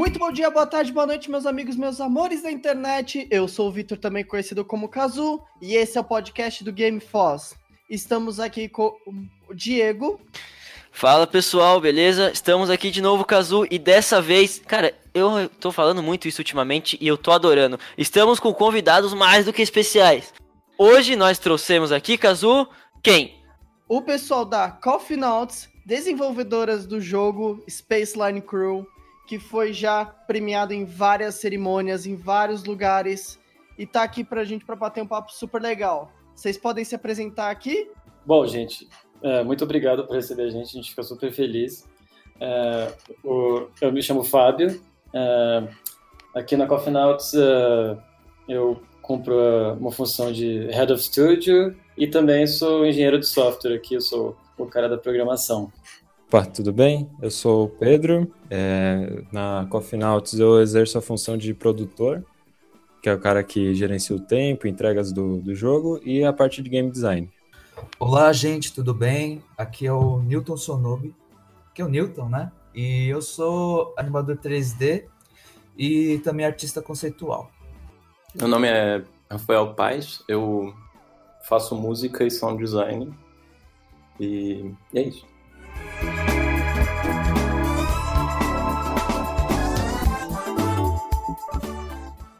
Muito bom dia, boa tarde, boa noite, meus amigos, meus amores da internet. Eu sou o Vitor, também conhecido como Kazu, e esse é o podcast do Game Foz. Estamos aqui com o Diego. Fala pessoal, beleza? Estamos aqui de novo, Kazu, e dessa vez, cara, eu tô falando muito isso ultimamente e eu tô adorando. Estamos com convidados mais do que especiais. Hoje nós trouxemos aqui, Kazu, quem? O pessoal da Coffee Notes, desenvolvedoras do jogo Space Line Crew, que foi já premiado em várias cerimônias, em vários lugares, e tá aqui pra gente para bater um papo super legal. Vocês podem se apresentar aqui? Bom, gente, é, muito obrigado por receber a gente, a gente fica super feliz. É, o, eu me chamo Fábio, é, aqui na Coffee Notes é, eu cumpro uma função de Head of Studio e também sou engenheiro de software aqui, eu sou o cara da programação. Opa, tudo bem? Eu sou o Pedro. É, na Coffee Nauts eu exerço a função de produtor, que é o cara que gerencia o tempo, entregas do, do jogo e a parte de game design. Olá, gente, tudo bem? Aqui é o Newton Sonobi, que é o Newton, né? E eu sou animador 3D e também artista conceitual. Meu nome é Rafael Paz, eu faço música e sound design. E é isso.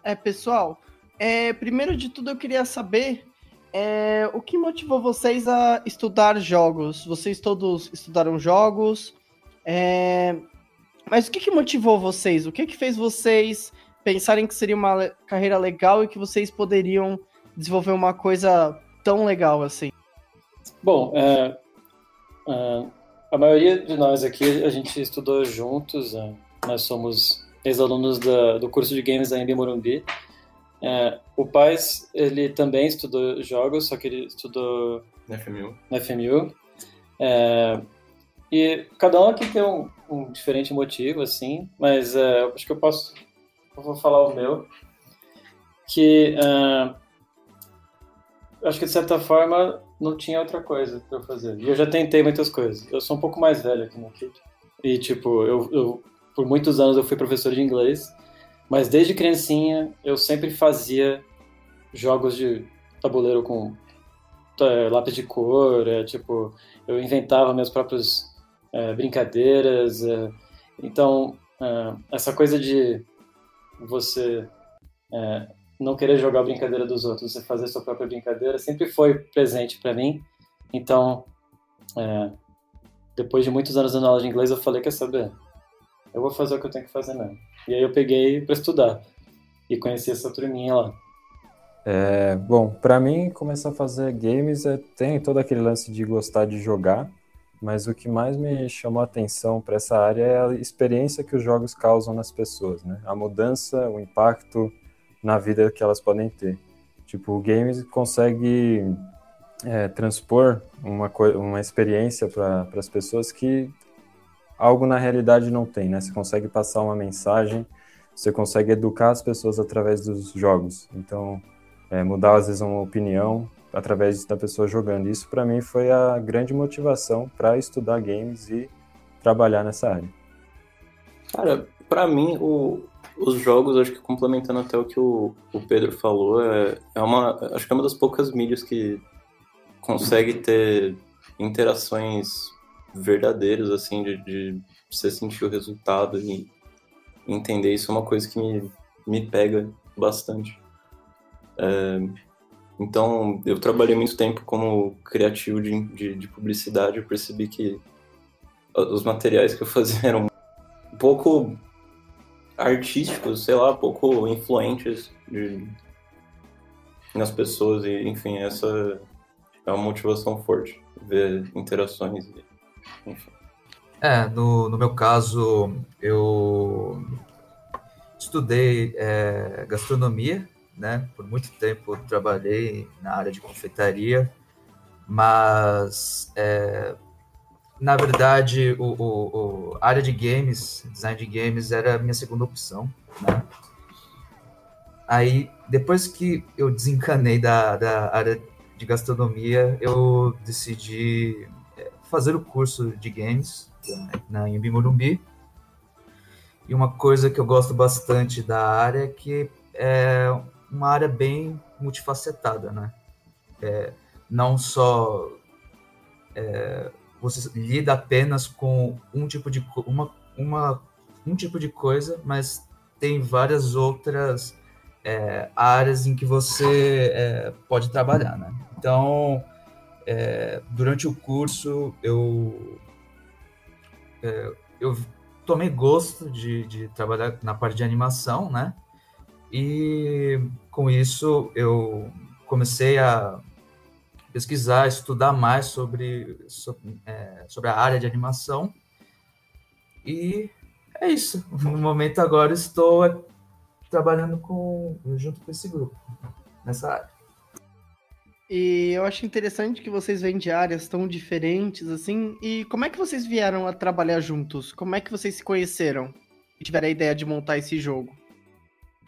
É, pessoal, é, primeiro de tudo eu queria saber é, o que motivou vocês a estudar jogos? Vocês todos estudaram jogos, é, mas o que, que motivou vocês? O que, que fez vocês pensarem que seria uma carreira legal e que vocês poderiam desenvolver uma coisa tão legal assim? Bom, é, é, a maioria de nós aqui a gente estudou juntos, é, nós somos ex-alunos do curso de games da Embi Morumbi. É, o Paz, ele também estudou jogos, só que ele estudou na FMU. Na FMU. É, e cada um aqui tem um, um diferente motivo, assim, mas é, acho que eu posso. Eu vou falar o meu. Que é, acho que de certa forma não tinha outra coisa para fazer. E eu já tentei muitas coisas. Eu sou um pouco mais velho aqui no. E, tipo, eu, eu por muitos anos eu fui professor de inglês, mas desde criancinha eu sempre fazia jogos de tabuleiro com é, lápis de cor, é, tipo, eu inventava meus próprios é, brincadeiras. Então, é, essa coisa de você não querer jogar a brincadeira dos outros, você fazer sua própria brincadeira, sempre foi presente para mim. Então, depois de muitos anos dando aula de inglês, eu falei, quer saber? eu vou fazer o que eu tenho que fazer mesmo. E aí eu peguei para estudar e conheci essa turminha lá. É, bom, para mim começar a fazer games é, tem todo aquele lance de gostar de jogar, mas o que mais me chamou a atenção para essa área é a experiência que os jogos causam nas pessoas, né? A mudança, o impacto na vida que elas podem ter. Tipo, o games consegue é, transpor uma, uma experiência para as pessoas que algo na realidade não tem, né? Você consegue passar uma mensagem, você consegue educar as pessoas através dos jogos. Então, é, mudar às vezes uma opinião através da pessoa jogando. Isso para mim foi a grande motivação para estudar games e trabalhar nessa área. Cara, para mim o, os jogos, acho que complementando até o que o, o Pedro falou, é, é uma, acho que é uma das poucas mídias que consegue ter interações verdadeiros, assim, de, de você sentir o resultado e entender isso é uma coisa que me, me pega bastante. É, então, eu trabalhei muito tempo como criativo de, de, de, publicidade, eu percebi que os materiais que eu fazia eram um pouco artísticos, sei lá, pouco influentes de, nas pessoas, e enfim, essa é uma motivação forte, ver interações enfim. É, no, no meu caso, eu estudei é, gastronomia, né? Por muito tempo trabalhei na área de confeitaria, mas é, na verdade o, o, o, área de games, design de games era a minha segunda opção, né? Aí depois que eu desencanei da, da área de gastronomia, eu decidi fazer o curso de games na Imbi Morumbi. e uma coisa que eu gosto bastante da área é que é uma área bem multifacetada, né? É, não só é, você lida apenas com um tipo de uma, uma um tipo de coisa, mas tem várias outras é, áreas em que você é, pode trabalhar, né? Então, é, durante o curso eu é, eu tomei gosto de, de trabalhar na parte de animação, né? E com isso eu comecei a pesquisar, estudar mais sobre, sobre, é, sobre a área de animação. E é isso. No momento agora estou trabalhando com, junto com esse grupo, nessa área. E eu acho interessante que vocês vêm de áreas tão diferentes assim. E como é que vocês vieram a trabalhar juntos? Como é que vocês se conheceram e tiveram a ideia de montar esse jogo?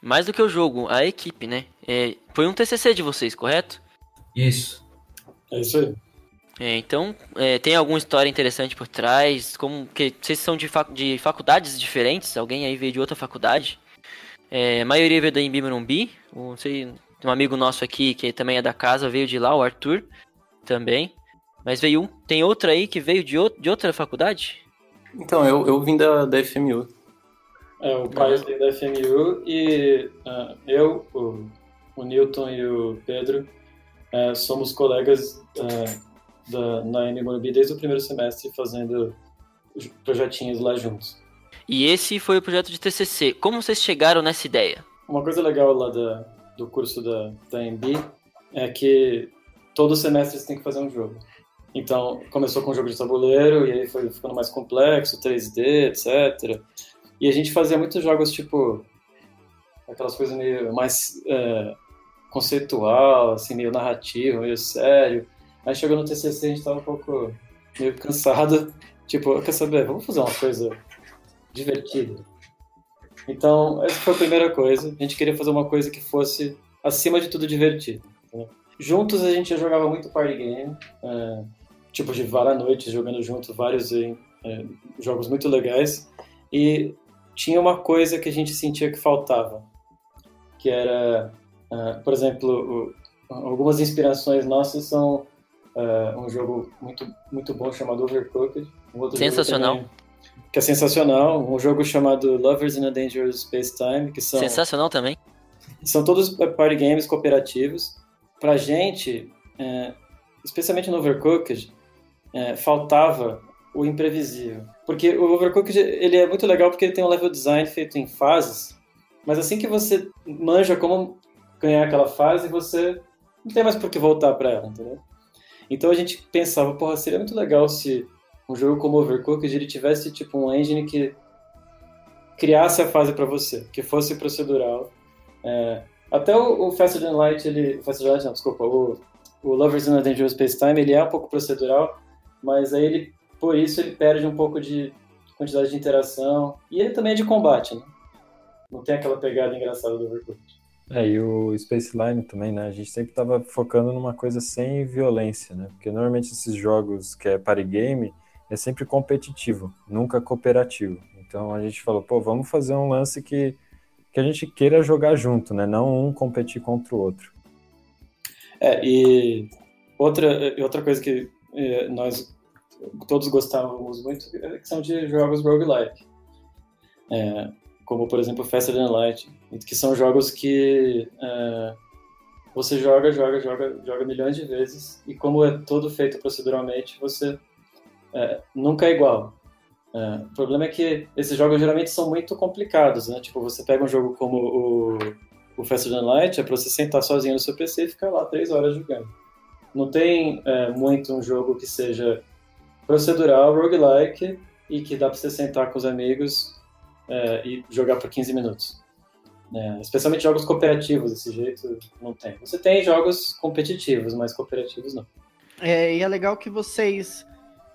Mais do que o jogo, a equipe, né? É, foi um TCC de vocês, correto? Isso. É isso aí. É, então, é, tem alguma história interessante por trás? Como que vocês são de, fac, de faculdades diferentes? Alguém aí veio de outra faculdade? É, a maioria veio da Embi Morumbi. Não sei, tem um amigo nosso aqui que também é da casa, veio de lá, o Arthur, também. Mas veio um. Tem outro aí que veio de, de outra faculdade? Então, eu, eu vim da, da FMU. É, o pai veio da FMU e uh, eu, o, o Newton e o Pedro uh, somos colegas uh, da, na MMorbi desde o primeiro semestre fazendo projetinhos lá juntos. E esse foi o projeto de TCC. Como vocês chegaram nessa ideia? Uma coisa legal lá da, do curso da, da MB é que todo semestre você tem que fazer um jogo. Então, começou com um jogo de tabuleiro, e aí foi ficando mais complexo, 3D, etc. E a gente fazia muitos jogos, tipo, aquelas coisas meio mais é, conceitual, assim, meio narrativo, meio sério. Aí chegou no TCC, a gente tava um pouco meio cansado. Tipo, quer saber, vamos fazer uma coisa divertida. Então, essa foi a primeira coisa. A gente queria fazer uma coisa que fosse, acima de tudo, divertida. Juntos a gente já jogava muito party game, é, tipo de várias noites jogando juntos, vários é, jogos muito legais. E tinha uma coisa que a gente sentia que faltava, que era, uh, por exemplo, o, algumas inspirações nossas são uh, um jogo muito, muito bom chamado Overcooked. Um Sensacional que é sensacional. Um jogo chamado Lovers in a Dangerous Space Time, que são sensacional também. São todos party games cooperativos. Pra gente, é, especialmente no Overcooked, é, faltava o imprevisível. Porque o Overcooked ele é muito legal porque ele tem um level design feito em fases, mas assim que você manja como ganhar aquela fase, você não tem mais por que voltar para ela, entendeu? Então a gente pensava, porra, seria muito legal se um jogo como Overcooked ele tivesse tipo um engine que criasse a fase para você, que fosse procedural. É, até o, o Faster Than Light, ele, Faster Than Light, não, desculpa, o, o Lovers in a Dangerous Space Time, ele é um pouco procedural, mas aí ele, por isso ele perde um pouco de quantidade de interação, e ele também é de combate, né? Não tem aquela pegada engraçada do Overcooked. É, e o Space Line também, né? A gente sempre tava focando numa coisa sem violência, né? Porque normalmente esses jogos que é party game, é sempre competitivo, nunca cooperativo. Então a gente falou, pô, vamos fazer um lance que, que a gente queira jogar junto, né? Não um competir contra o outro. É, e outra, outra coisa que é, nós todos gostávamos muito é são de jogos roguelike. É, como, por exemplo, Faster Than Light, que são jogos que é, você joga, joga, joga, joga milhões de vezes, e como é todo feito proceduralmente, você é, nunca é igual. É, o problema é que esses jogos geralmente são muito complicados, né? Tipo, você pega um jogo como o, o Faster Than Light, é para você sentar sozinho no seu PC e ficar lá três horas jogando. Não tem é, muito um jogo que seja procedural, roguelike, e que dá para você sentar com os amigos é, e jogar por 15 minutos. É, especialmente jogos cooperativos, desse jeito, não tem. Você tem jogos competitivos, mas cooperativos não. É, e é legal que vocês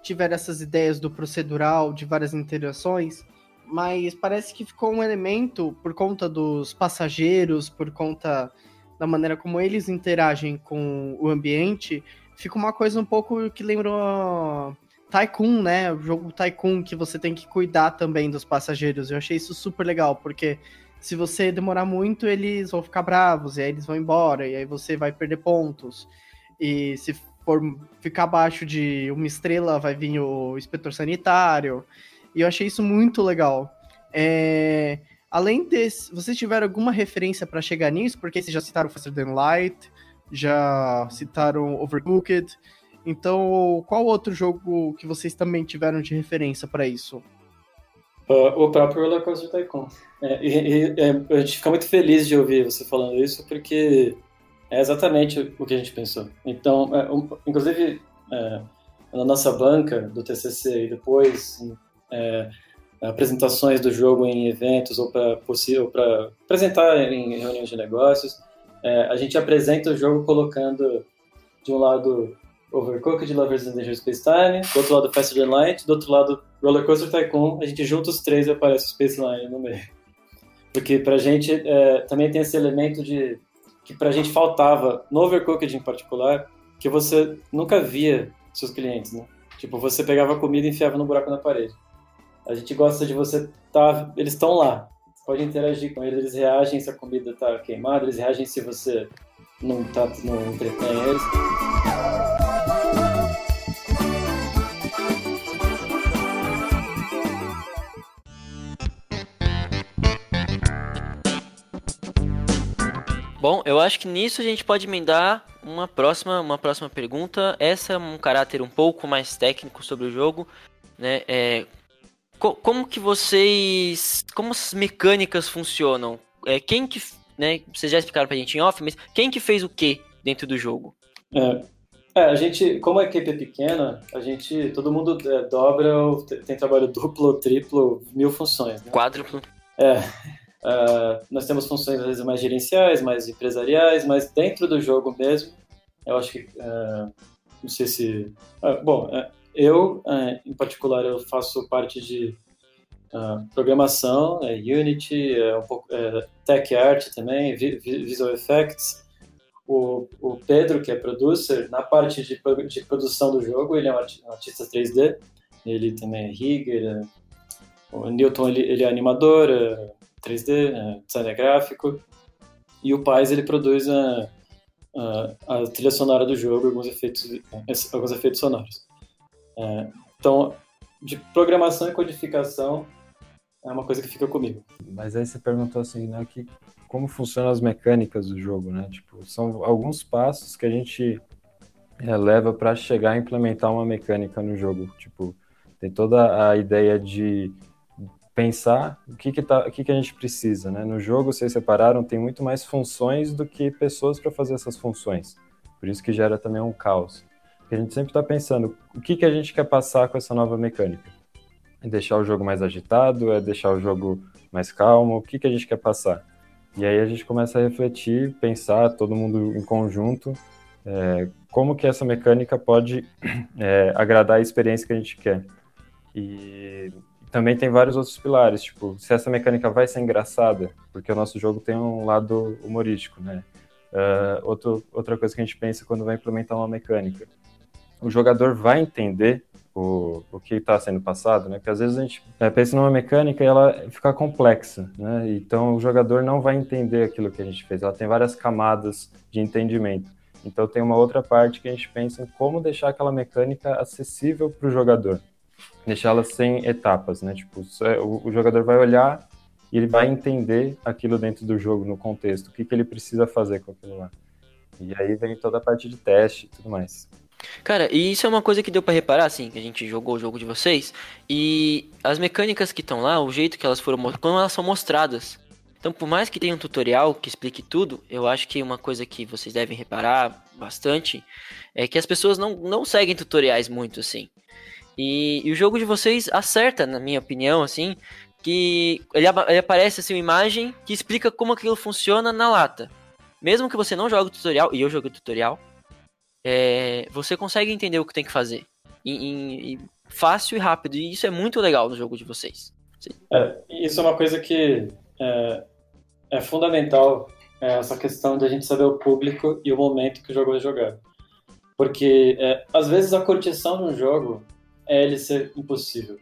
tiveram essas ideias do procedural, de várias interações, mas parece que ficou um elemento por conta dos passageiros, por conta da maneira como eles interagem com o ambiente, fica uma coisa um pouco que lembrou Tycoon, né? O jogo Tycoon que você tem que cuidar também dos passageiros. Eu achei isso super legal, porque se você demorar muito, eles vão ficar bravos, e aí eles vão embora, e aí você vai perder pontos. E se for ficar abaixo de uma estrela, vai vir o inspetor sanitário. E eu achei isso muito legal. É... Além desse, vocês tiveram alguma referência para chegar nisso? Porque vocês já citaram Faster Than Light, já citaram Overcooked. Então, qual outro jogo que vocês também tiveram de referência para isso? Uh, o próprio Roller Coaster Tycoon. É, e, e, é, a gente fica muito feliz de ouvir você falando isso, porque é exatamente o que a gente pensou. Então, é, um, inclusive, é, na nossa banca do TCC e depois é, apresentações do jogo em eventos ou para apresentar em reuniões de negócios, é, a gente apresenta o jogo colocando de um lado Overcooked, Lovers in Dangerous Space Time, do outro lado Faster Than Light, do outro lado Roller Coaster Tycoon, a gente junta os três e aparece o Space Line no meio. Porque pra gente é, também tem esse elemento de que pra gente faltava no Overcooked em particular, que você nunca via seus clientes, né? Tipo, você pegava comida e enfiava no buraco na parede. A gente gosta de você tá, eles estão lá. Você pode interagir com eles, eles reagem se a comida tá queimada, eles reagem se você não tá não entretém eles. Bom, eu acho que nisso a gente pode emendar uma próxima, uma próxima pergunta. Essa é um caráter um pouco mais técnico sobre o jogo, né? É, co como que vocês, como as mecânicas funcionam? É, quem que, né? Vocês já explicaram pra gente em off, mas quem que fez o que dentro do jogo? É, é, a gente, como a equipe é pequena, a gente, todo mundo é, dobra, tem trabalho duplo, triplo, mil funções. Né? Quádruplo. É. Uh, nós temos funções às vezes mais gerenciais, mais empresariais, mas dentro do jogo mesmo, eu acho que uh, não sei se, uh, bom, eu em particular eu faço parte de programação, é Unity, é um pouco é, Tech Art também, Visual Effects. O, o Pedro, que é producer, na parte de, de produção do jogo, ele é um artista 3D, ele também é rigger, é, o Newton ele, ele é animador, 3D, né, design gráfico, e o Paz ele produz a, a, a, trilha sonora do jogo, alguns efeitos, alguns efeitos sonoros. É, então, de programação e codificação é uma coisa que fica comigo. Mas aí você perguntou assim, né, que como funcionam as mecânicas do jogo, né? Tipo, são alguns passos que a gente é, leva para chegar a implementar uma mecânica no jogo. Tipo, tem toda a ideia de pensar o que que, tá, o que que a gente precisa, né? No jogo, vocês separaram, tem muito mais funções do que pessoas para fazer essas funções. Por isso que gera também um caos. A gente sempre está pensando o que que a gente quer passar com essa nova mecânica. É deixar o jogo mais agitado? É deixar o jogo mais calmo? O que que a gente quer passar? E aí a gente começa a refletir, pensar, todo mundo em conjunto, é, como que essa mecânica pode é, agradar a experiência que a gente quer. E também tem vários outros pilares, tipo, se essa mecânica vai ser engraçada, porque o nosso jogo tem um lado humorístico, né? Uh, outro, outra coisa que a gente pensa quando vai implementar uma mecânica. O jogador vai entender o, o que está sendo passado, né? Porque às vezes a gente é, pensa numa mecânica e ela fica complexa, né? Então o jogador não vai entender aquilo que a gente fez. Ela tem várias camadas de entendimento. Então tem uma outra parte que a gente pensa em como deixar aquela mecânica acessível para o jogador deixá-la sem etapas, né? Tipo, o, o, jogador vai olhar e ele vai entender aquilo dentro do jogo, no contexto, o que, que ele precisa fazer com aquilo lá. E aí vem toda a parte de teste e tudo mais. Cara, e isso é uma coisa que deu para reparar, assim, que a gente jogou o jogo de vocês, e as mecânicas que estão lá, o jeito que elas foram, quando elas são mostradas. Então, por mais que tenha um tutorial que explique tudo, eu acho que uma coisa que vocês devem reparar bastante é que as pessoas não, não seguem tutoriais muito, assim. E, e, o jogo de vocês acerta, na minha opinião, assim, que ele, ele, aparece assim uma imagem que explica como aquilo funciona na lata. Mesmo que você não jogue o tutorial, e eu joguei o tutorial, é, você consegue entender o que tem que fazer. E, e, fácil e rápido. E isso é muito legal no jogo de vocês. É, isso é uma coisa que é, é fundamental, é essa questão de a gente saber o público e o momento que o jogo vai jogar. Porque, é, às vezes, a curtição de um jogo é ele ser impossível.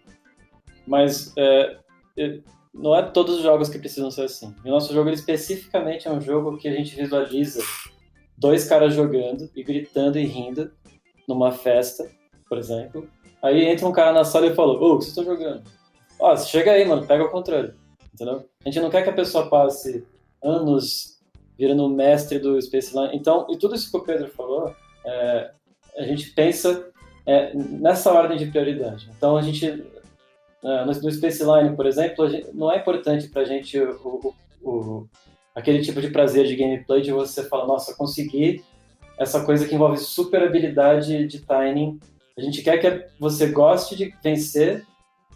Mas é, é, não é todos os jogos que precisam ser assim. O nosso jogo ele, especificamente é um jogo que a gente visualiza dois caras jogando e gritando e rindo numa festa, por exemplo. Aí entra um cara na sala e fala: Ô, o que vocês estão jogando? Ó, chega aí, mano, pega o controle. Entendeu? A gente não quer que a pessoa passe anos virando mestre do Space Line. Então, e tudo isso que o Pedro falou, é, a gente pensa é, nessa ordem de prioridade. Então, a gente, é, no, Space Line, por exemplo, gente, não é importante para a gente o, o, o, aquele tipo de prazer de gameplay de você falar, nossa, consegui essa coisa que envolve super habilidade de timing. A gente quer que você goste de vencer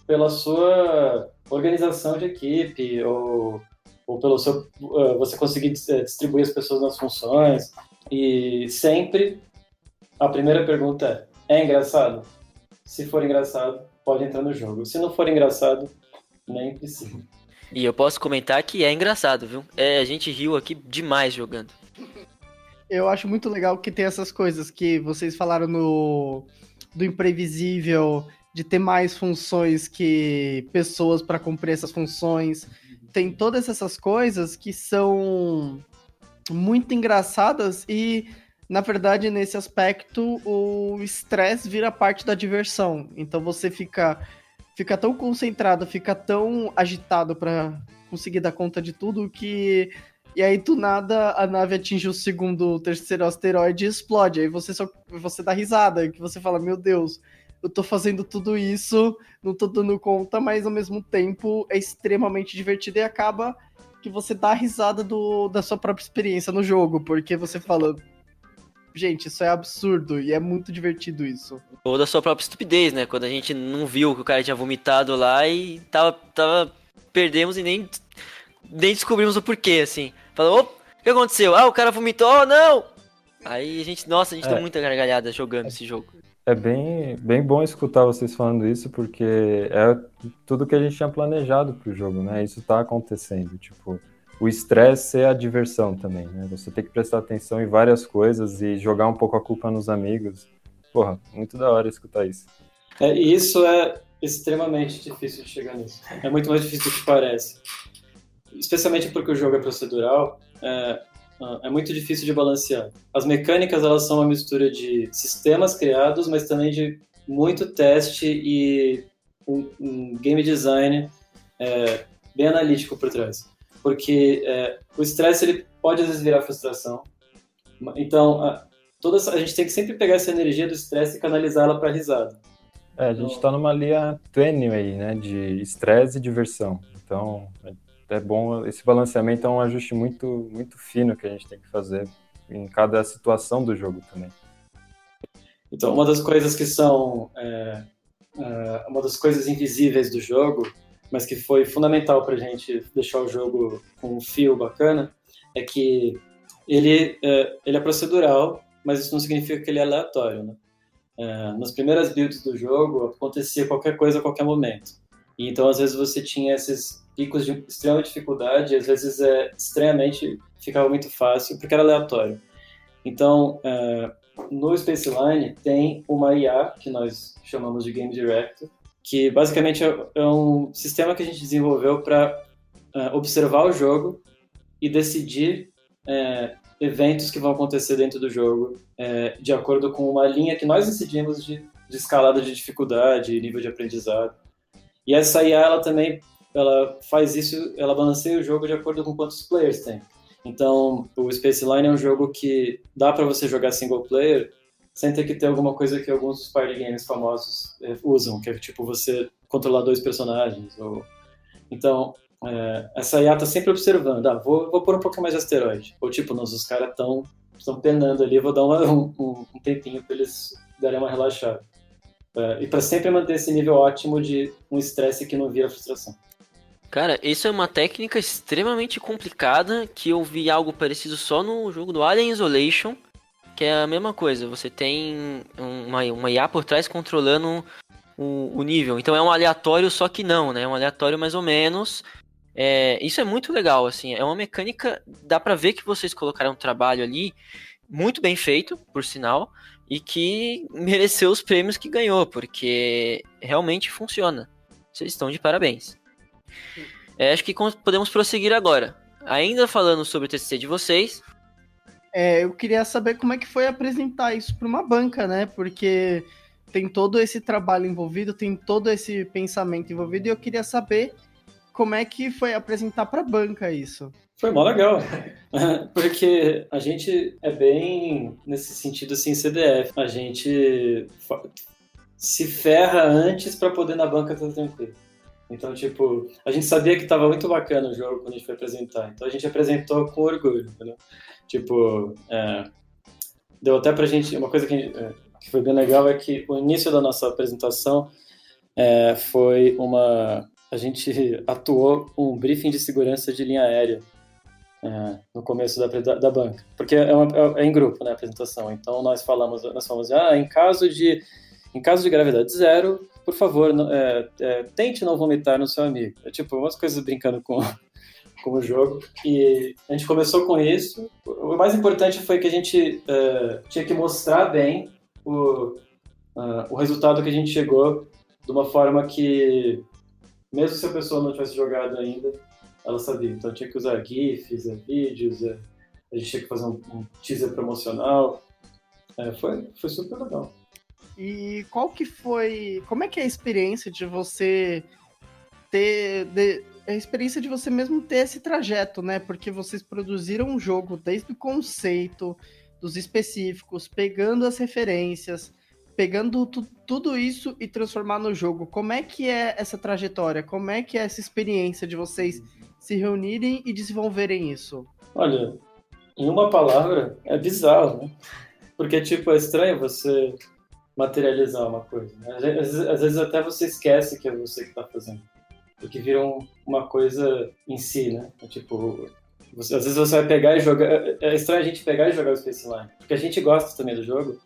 pela sua organização de equipe ou, ou pelo seu uh, você conseguir eh, distribuir as pessoas nas funções e sempre a primeira pergunta é é engraçado? Se for engraçado pode entrar no jogo. Se não for engraçado nem precisa. E eu posso comentar que é engraçado viu? É a gente riu aqui demais jogando. Eu acho muito legal que tem essas coisas que vocês falaram no do imprevisível de ter mais funções que pessoas para cumprir essas funções. Tem todas essas coisas que são muito engraçadas e, na verdade, nesse aspecto, o estresse vira parte da diversão. Então você fica fica tão concentrado, fica tão agitado para conseguir dar conta de tudo que e aí do nada a nave atinge o segundo, terceiro asteroide e explode. Aí você só você dá risada, que você fala, meu Deus, eu tô fazendo tudo isso, não tô dando conta, mas ao mesmo tempo é extremamente divertido e acaba que você dá risada do, da sua própria experiência no jogo, porque você fala, gente, isso é absurdo e é muito divertido isso. Ou da sua própria estupidez, né? Quando a gente não viu que o cara tinha vomitado lá e tava, tava perdemos e nem, nem descobrimos o porquê, assim. Falou, o que aconteceu? Ah, o cara vomitou, oh, não! Aí a gente, nossa, a gente é. deu muita gargalhada jogando esse jogo. É bem, bem bom escutar vocês falando isso, porque é tudo que a gente tinha planejado para o jogo, né? Isso está acontecendo. Tipo, o estresse é a diversão também, né? Você tem que prestar atenção em várias coisas e jogar um pouco a culpa nos amigos. Porra, muito da hora escutar isso. É, isso é extremamente difícil de chegar nisso. É muito mais difícil do que parece. Especialmente porque o jogo é procedural, é, é muito difícil de balancear. As mecânicas elas são uma mistura de sistemas criados, mas também de muito teste e um, um game design é, bem analítico por trás. Porque é, o estresse ele pode às vezes virar frustração. Então, a, toda essa, a gente tem que sempre pegar essa energia do estresse e canalizá-la para risada. É, a gente está numa linha tênue aí, né, de estresse e diversão. Então, é bom, esse balanceamento é um ajuste muito, muito fino que a gente tem que fazer em cada situação do jogo também. Então, uma das coisas que são é, é, uma das coisas invisíveis do jogo, mas que foi fundamental para a gente deixar o jogo com um fio bacana, é que ele é, ele é procedural, mas isso não significa que ele é aleatório, né? É, nas primeiras builds do jogo acontecia qualquer coisa a qualquer momento. E então às vezes você tinha esses picos de extrema dificuldade, às vezes é extremamente ficava muito fácil porque era aleatório. Então, é, no Space Line tem uma IA que nós chamamos de Game Director, que basicamente é, é um sistema que a gente desenvolveu para é, observar o jogo e decidir é, eventos que vão acontecer dentro do jogo é, de acordo com uma linha que nós decidimos de, de escalada de dificuldade, nível de aprendizado. E essa IA ela também ela faz isso, ela balanceia o jogo de acordo com quantos players tem. Então, o Space Line é um jogo que dá para você jogar single player sem ter que ter alguma coisa que alguns dos party games famosos é, usam, que é tipo você controlar dois personagens. Ou... Então, é, essa IA tá sempre observando, ah, vou, vou pôr um pouquinho mais de asteroide. Ou tipo, nós, os caras estão estão penando ali, vou dar uma, um, um tempinho para eles darem uma relaxada. É, e para sempre manter esse nível ótimo de um estresse que não vira frustração. Cara, isso é uma técnica extremamente complicada que eu vi algo parecido só no jogo do Alien Isolation, que é a mesma coisa. Você tem uma, uma IA por trás controlando o, o nível. Então é um aleatório, só que não, né? É um aleatório mais ou menos. É, isso é muito legal, assim. É uma mecânica. Dá pra ver que vocês colocaram um trabalho ali muito bem feito, por sinal. e que mereceu os prêmios que ganhou, porque realmente funciona. Vocês estão de parabéns. É, acho que podemos prosseguir agora. Ainda falando sobre o TCC de vocês. É, eu queria saber como é que foi apresentar isso para uma banca, né? Porque tem todo esse trabalho envolvido, tem todo esse pensamento envolvido, e eu queria saber como é que foi apresentar para a banca isso. Foi mó legal, porque a gente é bem, nesse sentido assim, CDF. A gente se ferra antes para poder na banca estar tranquilo. Então, tipo, a gente sabia que estava muito bacana o jogo quando a gente foi apresentar. Então a gente apresentou com orgulho, entendeu? Tipo, é, deu até pra gente, uma coisa que, é, que, foi bem legal é que o início da nossa apresentação é, foi uma, a gente atuou um briefing de segurança de linha aérea é, no começo da, da, banca, porque é, uma, é, em grupo, né, a apresentação. Então nós falamos, nós falamos, ah, em caso de, em caso de gravidade zero, por favor, é, é, tente não vomitar no seu amigo. É tipo umas coisas brincando com com o jogo. E a gente começou com isso. O mais importante foi que a gente uh, tinha que mostrar bem o, uh, o resultado que a gente chegou de uma forma que, mesmo se a pessoa não tivesse jogado ainda, ela sabia. Então tinha que usar GIFs, é, vídeos, é, a gente tinha que fazer um, um teaser promocional. É, foi, foi super legal. E qual que foi. Como é que é a experiência de você ter. De, a experiência de você mesmo ter esse trajeto, né? Porque vocês produziram um jogo desde o conceito, dos específicos, pegando as referências, pegando tu, tudo isso e transformar no jogo. Como é que é essa trajetória? Como é que é essa experiência de vocês se reunirem e desenvolverem isso? Olha, em uma palavra, é bizarro, né? Porque, tipo, é estranho você materializar uma coisa. Né? Às vezes até você esquece que é você que está fazendo porque viram uma coisa em si, né? É tipo, você, às vezes você vai pegar e jogar. É, é estranho a gente pegar e jogar o Space Line, porque a gente gosta também do jogo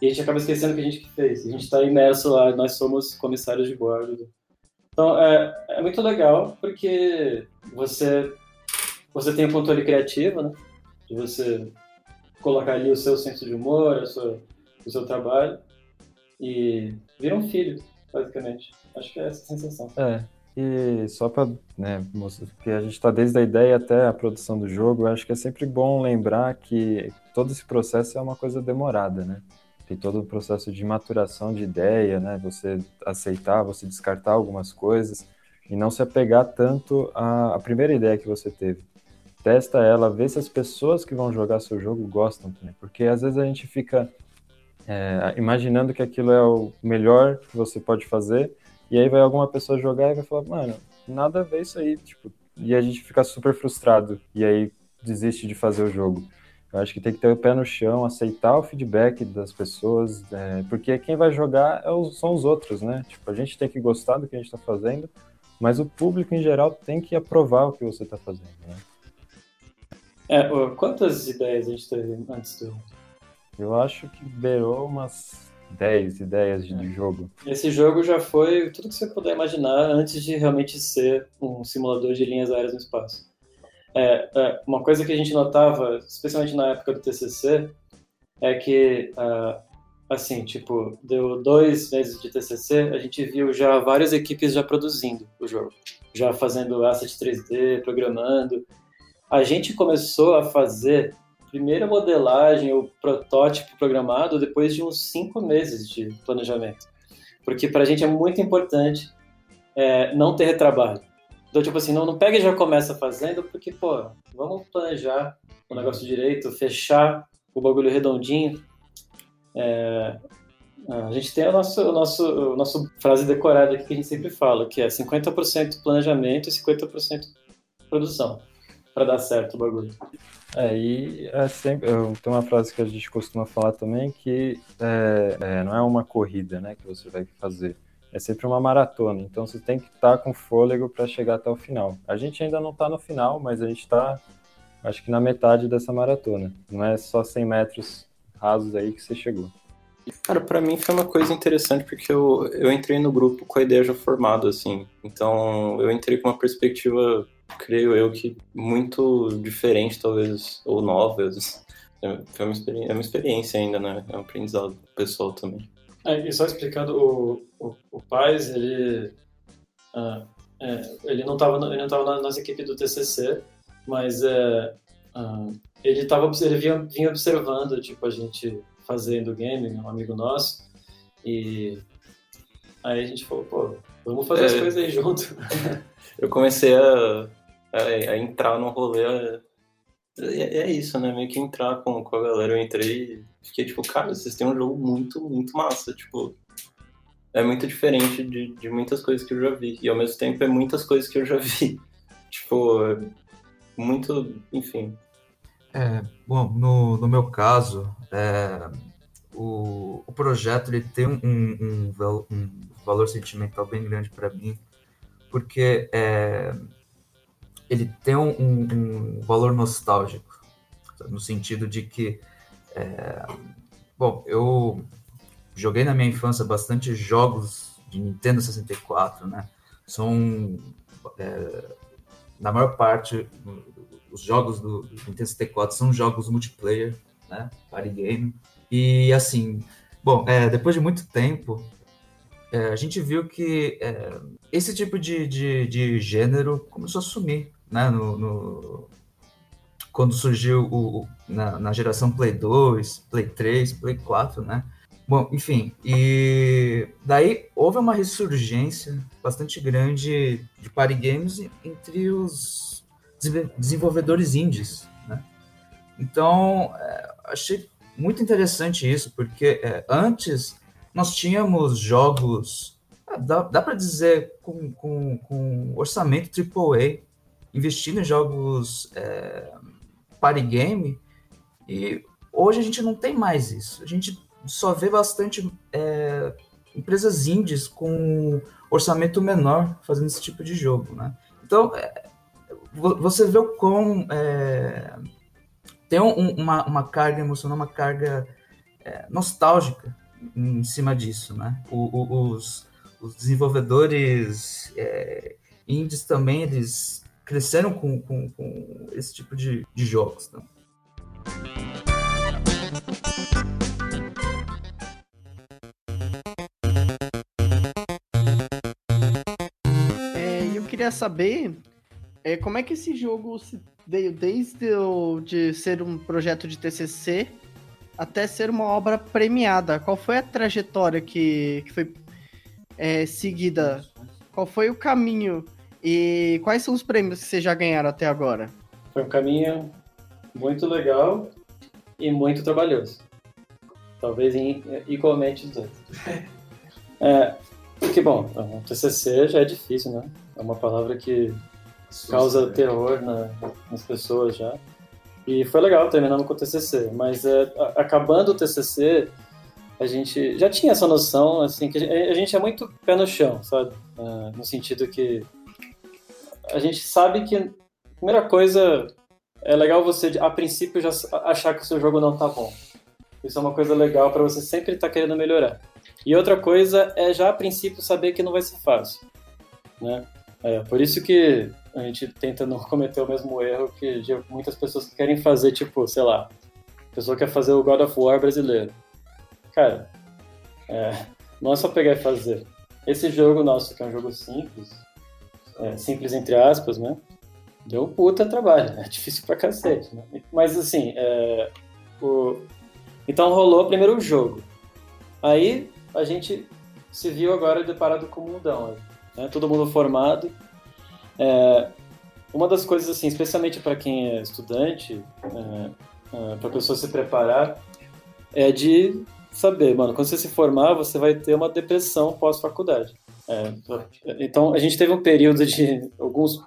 e a gente acaba esquecendo o que a gente fez. A gente está imerso lá, nós somos comissários de bordo. Então é, é muito legal porque você você tem o um controle criativo, né? De você colocar ali o seu senso de humor, sua, o seu trabalho e vira um filho, basicamente. Acho que é essa a sensação. É, e só para, né, porque a gente está desde a ideia até a produção do jogo, eu acho que é sempre bom lembrar que todo esse processo é uma coisa demorada, né? Tem todo o processo de maturação de ideia, né? Você aceitar, você descartar algumas coisas e não se apegar tanto à, à primeira ideia que você teve. Testa ela, vê se as pessoas que vão jogar seu jogo gostam também, porque às vezes a gente fica é, imaginando que aquilo é o melhor que você pode fazer e aí vai alguma pessoa jogar e vai falar, mano, nada a ver isso aí, tipo, e a gente fica super frustrado e aí desiste de fazer o jogo. Eu acho que tem que ter o pé no chão, aceitar o feedback das pessoas, é, porque quem vai jogar é os, são os outros, né? Tipo, a gente tem que gostar do que a gente está fazendo, mas o público em geral tem que aprovar o que você está fazendo, né? É, quantas ideias a gente teve antes do... Eu acho que beirou umas 10 ideias de, de jogo. Esse jogo já foi tudo que você puder imaginar antes de realmente ser um simulador de linhas aéreas no espaço. É, é, uma coisa que a gente notava, especialmente na época do TCC, é que, uh, assim, tipo, deu dois meses de TCC, a gente viu já várias equipes já produzindo o jogo, já fazendo asset 3D, programando. A gente começou a fazer primeira modelagem, o protótipo programado, depois de uns cinco meses de planejamento. Porque para a gente é muito importante é, não ter retrabalho. Então, tipo assim, não, não pega e já começa fazendo, porque, pô, vamos planejar o negócio direito, fechar o bagulho redondinho. É, a gente tem a nossa, o nosso, o nosso frase decorada aqui que a gente sempre fala, que é 50% planejamento e 50% produção, para dar certo o bagulho. É, e é sempre, eu, tem uma frase que a gente costuma falar também que é, é, não é uma corrida né, que você vai fazer, é sempre uma maratona. Então você tem que estar tá com fôlego para chegar até o final. A gente ainda não está no final, mas a gente está, acho que na metade dessa maratona. Não é só 100 metros rasos aí que você chegou. Cara, para mim foi uma coisa interessante porque eu, eu entrei no grupo com a ideia já formada, assim. Então eu entrei com uma perspectiva creio eu que muito diferente, talvez, ou nova. é, foi uma experiência, é uma experiência ainda, né? É um aprendizado pessoal também. É, e só explicando, o, o, o Paz, ele, ah, é, ele não estava ele não tava na nossa equipe do TCC, mas é, ah, ele, tava, ele vinha, vinha observando, tipo, a gente fazendo game, um amigo nosso, e aí a gente falou, pô, vamos fazer as É. coisas aí junto. Eu comecei a, a, entrar no rolê. É, é isso, né? Meio que entrar com, com a galera. Eu entrei e fiquei tipo, cara, vocês têm um jogo muito, muito massa. Tipo, é muito diferente de, de muitas coisas que eu já vi. E ao mesmo tempo é muitas coisas que eu já vi. Tipo, é muito. Enfim. É, bom, no, no meu caso, é, o, o projeto ele tem um, um, um valor sentimental bem grande para mim, porque é, ele tem um, um- valor nostálgico, no sentido de que, é, bom, eu joguei na minha infância bastante jogos de Nintendo 64, né? São, é, na maior parte, os jogos do, do Nintendo 64 são jogos multiplayer, né? Party game. E assim, bom, é, depois de muito tempo, é, a gente viu que é, esse tipo de, de, de gênero começou a sumir, né? No, no- quando surgiu o, na, na geração Play 2, Play 3, Play 4, né? Bom, enfim, e daí houve uma ressurgência bastante grande de party games entre os desenvolvedores indies, né? Então, é, achei muito interessante isso, porque é, antes nós tínhamos jogos, ah, dá, dá para dizer, com, com, com orçamento AAA, investindo em jogos é, party game, e hoje a gente não tem mais isso. A gente só vê bastante é, empresas indies com orçamento menor fazendo esse tipo de jogo, né? Então, é, vo- você vê o quão é, tem um- uma, uma carga emocional, uma carga é, nostálgica em cima disso, né? O- o- os, os desenvolvedores é, indies também, eles cresceram com, com, com esse tipo de, de jogos, né? É, eu queria saber é, como é que esse jogo se veio desde o, de ser um projeto de TCC até ser uma obra premiada. Qual foi a trajetória que, que foi é, seguida? Qual foi o caminho? E quais são os prêmios que vocês já ganharam até agora? Foi um caminho muito legal e muito trabalhoso. Talvez em, igualmente os dois. É, porque, bom, o TCC já é difícil, né? É uma palavra que causa terror na- nas pessoas já. E foi legal terminando com o TCC, mas é, acabando o TCC, a gente já tinha essa noção, assim, que a gente- a gente é muito pé no chão, sabe? É, no sentido que a gente sabe que, primeira coisa, é legal você, a princípio, já achar que o seu jogo não tá bom. Isso é uma coisa legal para você sempre estar querendo melhorar. E outra coisa é já a princípio saber que não vai ser fácil, né? É, por isso que a gente tenta não cometer o mesmo erro que muitas pessoas que querem fazer, tipo, sei lá, a pessoa quer fazer o God of War brasileiro. Cara, é, não é só pegar e fazer. Esse jogo nosso, que é um jogo simples, é, simples entre aspas, né? Deu puta trabalho, é difícil pra cacete, né? Mas assim, é, o... então rolou primeiro o jogo. Aí a gente se viu agora deparado com o mundão, né? Todo mundo formado. É, uma das coisas assim, especialmente para quem é estudante, é, é, para a pessoa se preparar, é de saber, mano, quando você se formar, você vai ter uma depressão pós-faculdade. É, então a gente teve um período de alguns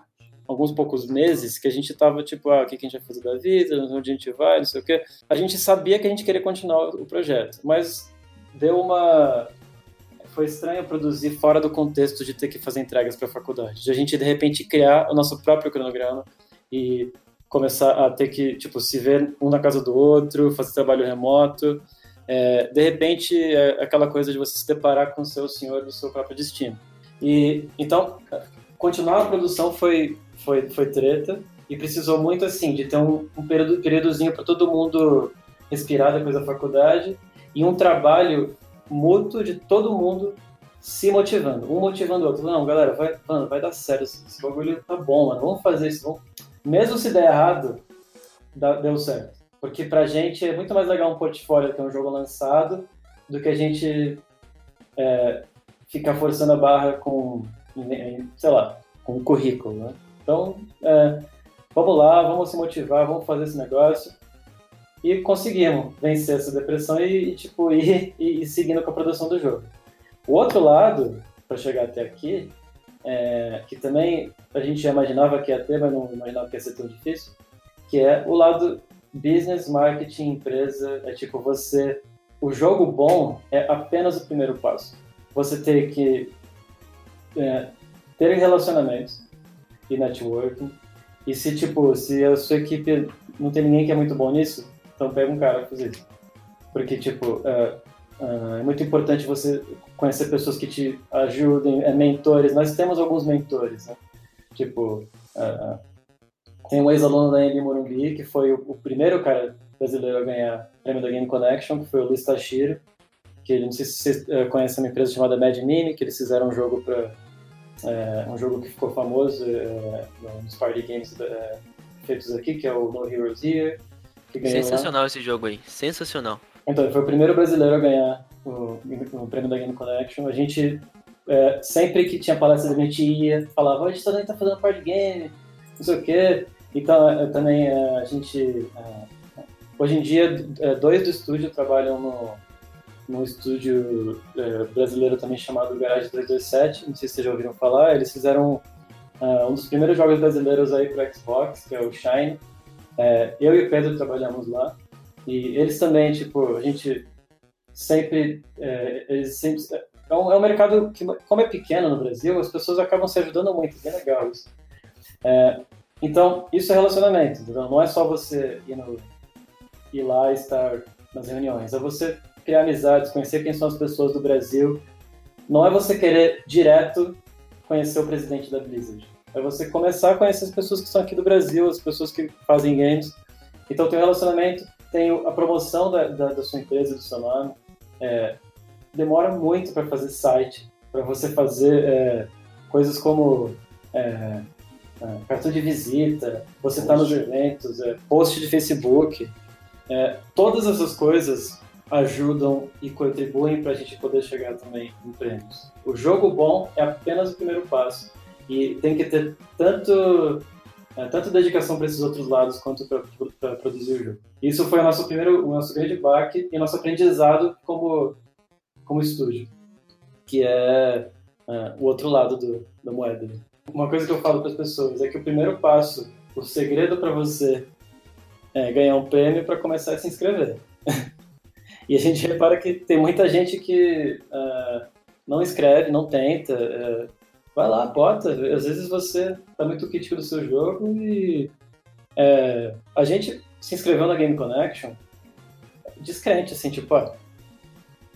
alguns poucos meses que a gente tava tipo, ah, o que a gente vai fazer da vida, onde a gente vai, não sei o quê. A gente sabia que a gente queria continuar o projeto, mas deu uma foi estranho produzir fora do contexto de ter que fazer entregas para a faculdade. De a gente de repente criar o nosso próprio cronograma e começar a ter que tipo se ver um na casa do outro, fazer trabalho remoto. É, de repente, é aquela coisa de você se deparar com o seu senhor do seu próprio destino. E então continuar a produção foi foi foi treta e precisou muito assim de ter um, um período períodozinho para todo mundo respirar depois da faculdade e um trabalho mútuo de todo mundo se motivando, um motivando o outro. Não, galera, vai, mano, vai dar certo, esse bagulho tá bom, mano, vamos fazer isso. Vamos... Mesmo se der errado, deu certo. Porque pra gente é muito mais legal um portfólio ter um jogo lançado do que a gente é, ficar forçando a barra com, sei lá, com um currículo, né? Então, é, vamos lá, vamos se motivar, vamos fazer esse negócio. E conseguimos vencer essa depressão e, e tipo, ir, ir, seguindo com a produção do jogo. O outro lado, para chegar até aqui, é, que também a gente já imaginava que ia ter, mas não imaginava que ia ser tão difícil, que é o lado business, marketing, empresa, é tipo você... O jogo bom é apenas o primeiro passo. Você tem que é, ter relacionamentos e networking, e se, tipo, se a sua equipe não tem ninguém que é muito bom nisso, então pega um cara pra fazer isso. Porque, tipo, é, é muito importante você conhecer pessoas que te ajudem, é, mentores. Nós temos alguns mentores, né? Tipo, uh, tem um ex-aluno da Embi Morumbi, que foi o, o, primeiro cara brasileiro a ganhar o prêmio da Game Connection, que foi o Luiz Tashiro, que ele, não sei se vocês uh, conhecem uma empresa chamada Mad Mini, que eles fizeram um jogo para é, um jogo que ficou famoso é, nos party games é, feitos aqui, que é o No Heroes Here. Sensacional lá. esse jogo aí, sensacional. Então, ele foi o primeiro brasileiro a ganhar o, o prêmio da Game Connection. A gente, é, sempre que tinha palestra, a gente ia, falava, a gente também tá fazendo party game, não sei o quê. Então, é, também é, a gente... É, hoje em dia, dois do estúdio trabalham no, num estúdio brasileiro também chamado Garage 327, não sei se vocês já ouviram falar, eles fizeram um dos primeiros jogos brasileiros aí para Xbox, que é o Shine. Eu e o Pedro trabalhamos lá, e eles também, tipo, a gente sempre, eles sempre é um, é um, mercado que, como é pequeno no Brasil, as pessoas acabam se ajudando muito, bem legal isso. É, então, isso é relacionamento, entendeu? não é só você ir, no, ir lá e estar nas reuniões, é você criar amizades, conhecer quem são as pessoas do Brasil. Não é você querer direto conhecer o presidente da Blizzard. É você começar a conhecer as pessoas que são aqui do Brasil, as pessoas que fazem games. Então tem o relacionamento, tem a promoção da, da, da sua empresa, do seu nome. É, demora muito para fazer site, para você fazer é, coisas como é, é cartão de visita, você está nos eventos, é, post de Facebook. É, todas essas coisas ajudam e contribuem para a gente poder chegar também em prêmios. O jogo bom é apenas o primeiro passo e tem que ter tanto é, tanto dedicação para esses outros lados quanto para produzir o jogo. Isso foi o nosso primeiro, o nosso grande baque e nosso aprendizado como como estúdio, que é, é o outro lado do, da moeda. Uma coisa que eu falo para as pessoas é que o primeiro passo, o segredo para você é ganhar um prêmio para começar a se inscrever. E a gente repara que tem muita gente que uh, não escreve, não tenta. Uh, vai lá, bota. Às vezes você tá muito crítico do seu jogo e uh, a gente se inscreveu na Game Connection descrente, assim, tipo, ó,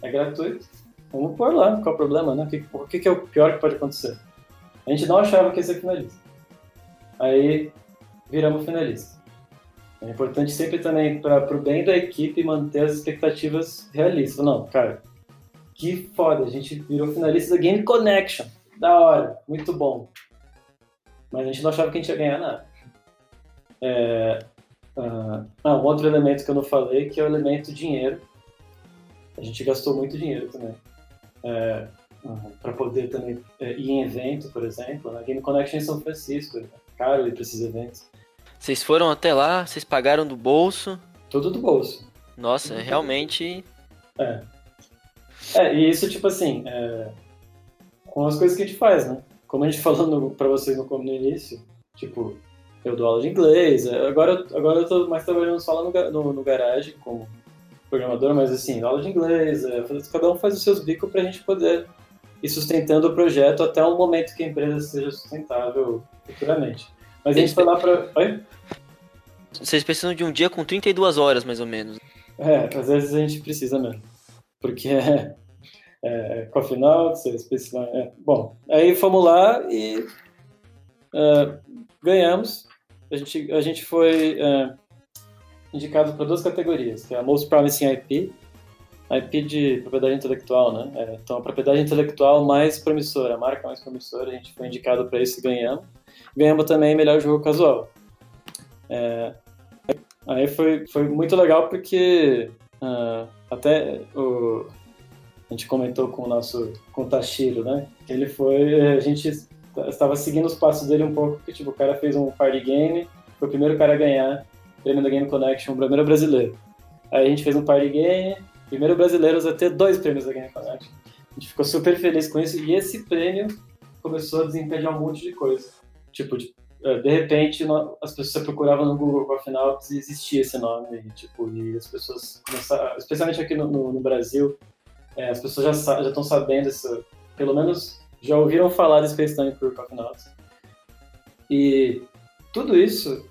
é gratuito, vamos pôr lá, qual o problema, né? O que, o que é o pior que pode acontecer? A gente não achava que ia ser finalista. Aí viramos finalista. É importante sempre também, para o bem da equipe, manter as expectativas realistas. Não, cara, que foda, a gente virou finalista da Game Connection. Da hora, muito bom. Mas a gente não achava que a gente ia ganhar nada. É, uh, ah, um outro elemento que eu não falei, que é o elemento dinheiro. A gente gastou muito dinheiro também. É, uh, para poder também é, ir em evento, por exemplo. Na Game Connection em São Francisco, é caro ir para esses eventos. Vocês foram até lá, vocês pagaram do bolso. Tudo do bolso. Nossa, Tudo realmente. É. É, e isso, tipo assim, é... com as coisas que a gente faz, né? Como a gente falou pra vocês no, no início, tipo, eu dou aula de inglês, é, agora, agora eu tô mais trabalhando só lá no, no, no garagem como programador, mas assim, aula de inglês, é, cada um faz os seus bicos pra gente poder ir sustentando o projeto até o momento que a empresa seja sustentável futuramente. Mas a gente foi lá pra. Oi? Vocês precisam de um dia com 32 horas, mais ou menos. É, às vezes a gente precisa mesmo. Porque é, é coffee notes, é, bom, aí fomos lá e uh, ganhamos. A gente, a gente foi. Uh, indicados para duas categorias, que é a Most Promising IP, IP de propriedade intelectual, né? É, então, a propriedade intelectual mais promissora, a marca mais promissora, a gente foi indicado para isso e ganhamos. Ganhamos também melhor jogo casual. É, aí foi, foi muito legal porque uh, até o, a gente comentou com o nosso com o Tashiro, né? Ele foi, a gente estava seguindo os passos dele um pouco, porque tipo, o cara fez um party game, foi o primeiro cara a ganhar prêmio da Game Connection, o primeiro brasileiro. Aí a gente fez um party game, primeiro brasileiro a ter dois prêmios da Game Connection. A gente ficou super feliz com isso e esse prêmio começou a desencadear um monte de coisa. Tipo, de, é, de repente as pessoas procuravam no Google afinal existia esse nome tipo, e as pessoas começaram, especialmente aqui no, no, no Brasil, é, as pessoas já estão sabendo isso, pelo menos já ouviram falar do Space Time Coffee E tudo isso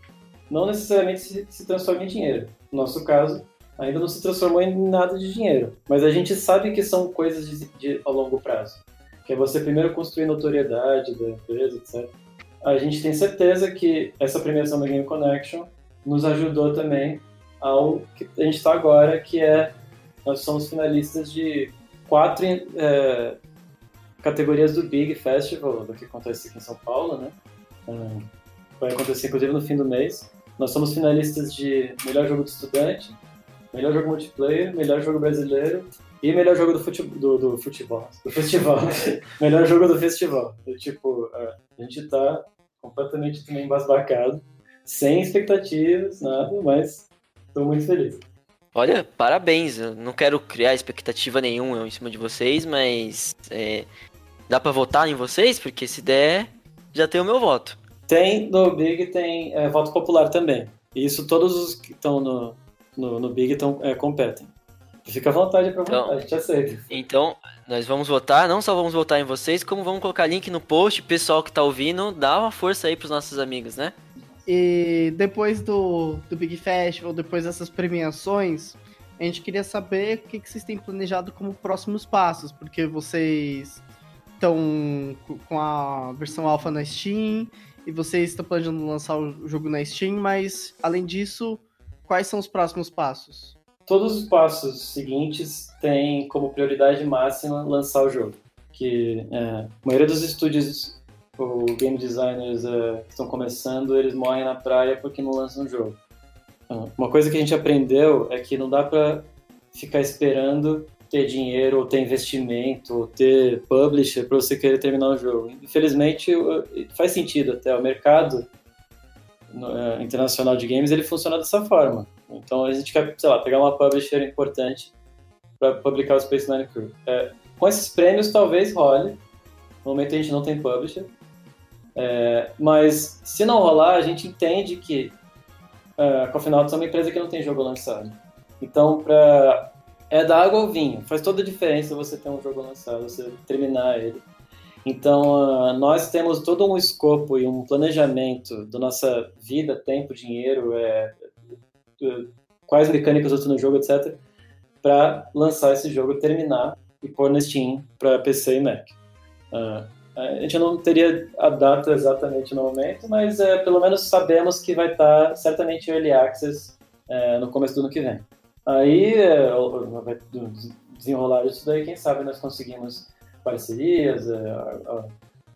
não necessariamente se, se transforma em dinheiro. No nosso caso, ainda não se transformou em nada de dinheiro. Mas a gente sabe que são coisas de, de, a longo prazo. Que é você primeiro construir notoriedade da empresa, etc. A gente tem certeza que essa premiação da Game Connection nos ajudou também ao que a gente está agora, que é nós somos finalistas de quatro é, categorias do Big Festival, do que acontece aqui em São Paulo, né? Hum, vai acontecer inclusive no fim do mês. Nós somos finalistas de melhor jogo de estudante, melhor jogo multiplayer, melhor jogo brasileiro e melhor jogo do, fute do, do futebol. Do festival. melhor jogo do festival. E, tipo, é, a gente tá completamente também embasbacado, sem expectativas, nada, mas estou muito feliz. Olha, parabéns. Eu não quero criar expectativa nenhuma em cima de vocês, mas é, dá para votar em vocês? Porque se der, já tem o meu voto. Tem, no Big tem é, voto popular também. E isso todos os que estão no, no, no, Big tão, é, competem. Fica à vontade para então, votar, a gente aceita. Então, nós vamos votar, não só vamos votar em vocês, como vamos colocar link no post. Pessoal que tá ouvindo, dá uma força aí pros nossos amigos, né? E depois do, do Big Festival, depois dessas premiações, a gente queria saber o que, que vocês têm planejado como próximos passos, porque vocês estão com a versão alfa na Steam e vocês estão planejando lançar o jogo na Steam, mas além disso, quais são os próximos passos? Todos os passos seguintes têm como prioridade máxima lançar o jogo. Que é, a maioria dos estúdios, ou game designers é, que estão começando, eles morrem na praia porque não lançam o jogo. Uma coisa que a gente aprendeu é que não dá para ficar esperando ter dinheiro, ou ter investimento, ou ter publisher para você querer terminar o jogo. Infelizmente, faz sentido até. O mercado é, internacional de games ele funciona dessa forma. Então a gente quer, sei lá, pegar uma publisher importante para publicar o Space Nine Crew. É, com esses prêmios talvez role. No momento a gente não tem publisher. É, mas se não rolar, a gente entende que uh, a Coffee Nauts é uma empresa que não tem jogo lançado. Então, para é da água ao vinho. Faz toda a diferença você ter um jogo lançado, você terminar ele. Então, uh, nós temos todo um escopo e um planejamento da nossa vida, tempo, dinheiro, é, é, quais mecânicas usam no jogo, etc., para lançar esse jogo, terminar e pôr no Steam para PC e Mac. Uh, a gente não teria a data exatamente no momento, mas é, pelo menos sabemos que vai estar certamente Early Access é, no começo do ano que vem. Aí, vai desenrolar isso daí, quem sabe nós conseguimos parcerias, é,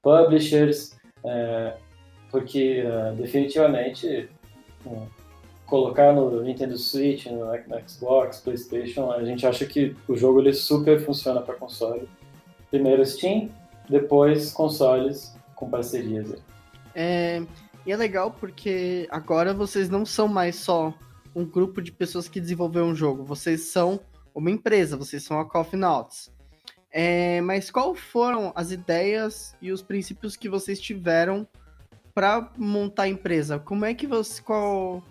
publishers, é, porque definitivamente colocar no Nintendo Switch, no, Xbox, PlayStation, a gente acha que o jogo ele super funciona para console. Primeiro Steam, depois consoles com parcerias. É, e é legal porque agora vocês não são mais só um grupo de pessoas que desenvolveu um jogo. Vocês são uma empresa, vocês são a Coffee Nauts. É, mas qual foram as ideias e os princípios que vocês tiveram para montar a empresa? Como é que você qual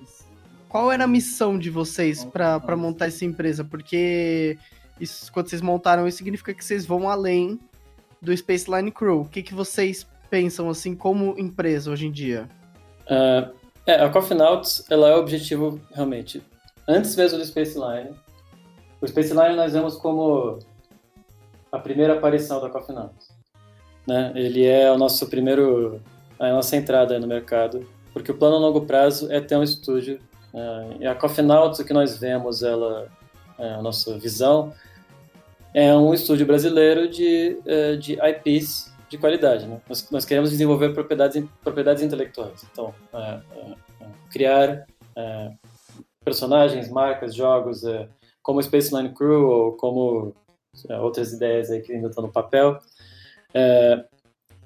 qual era a missão de vocês para montar essa empresa? Porque isso, quando vocês montaram isso significa que vocês vão além do Space Line Crew. O que, que vocês pensam assim como empresa hoje em dia? Uh, é, a Coffee Nauts, ela é o objetivo, realmente, antes mesmo do Space Line. O Space Line nós vemos como a primeira aparição da Coffee Nauts. Né? Ele é o nosso primeiro, a nossa entrada no mercado, porque o plano a longo prazo é ter um estúdio Uh, e a Coffee Nauts, o que nós vemos, ela, uh, a nossa visão, é um estúdio brasileiro de, uh, de IPs de qualidade. Né? Nós, nós, queremos desenvolver propriedades, propriedades intelectuais. Então, criar personagens, marcas, jogos, como Space Line Crew ou como outras ideias aí que ainda estão no papel.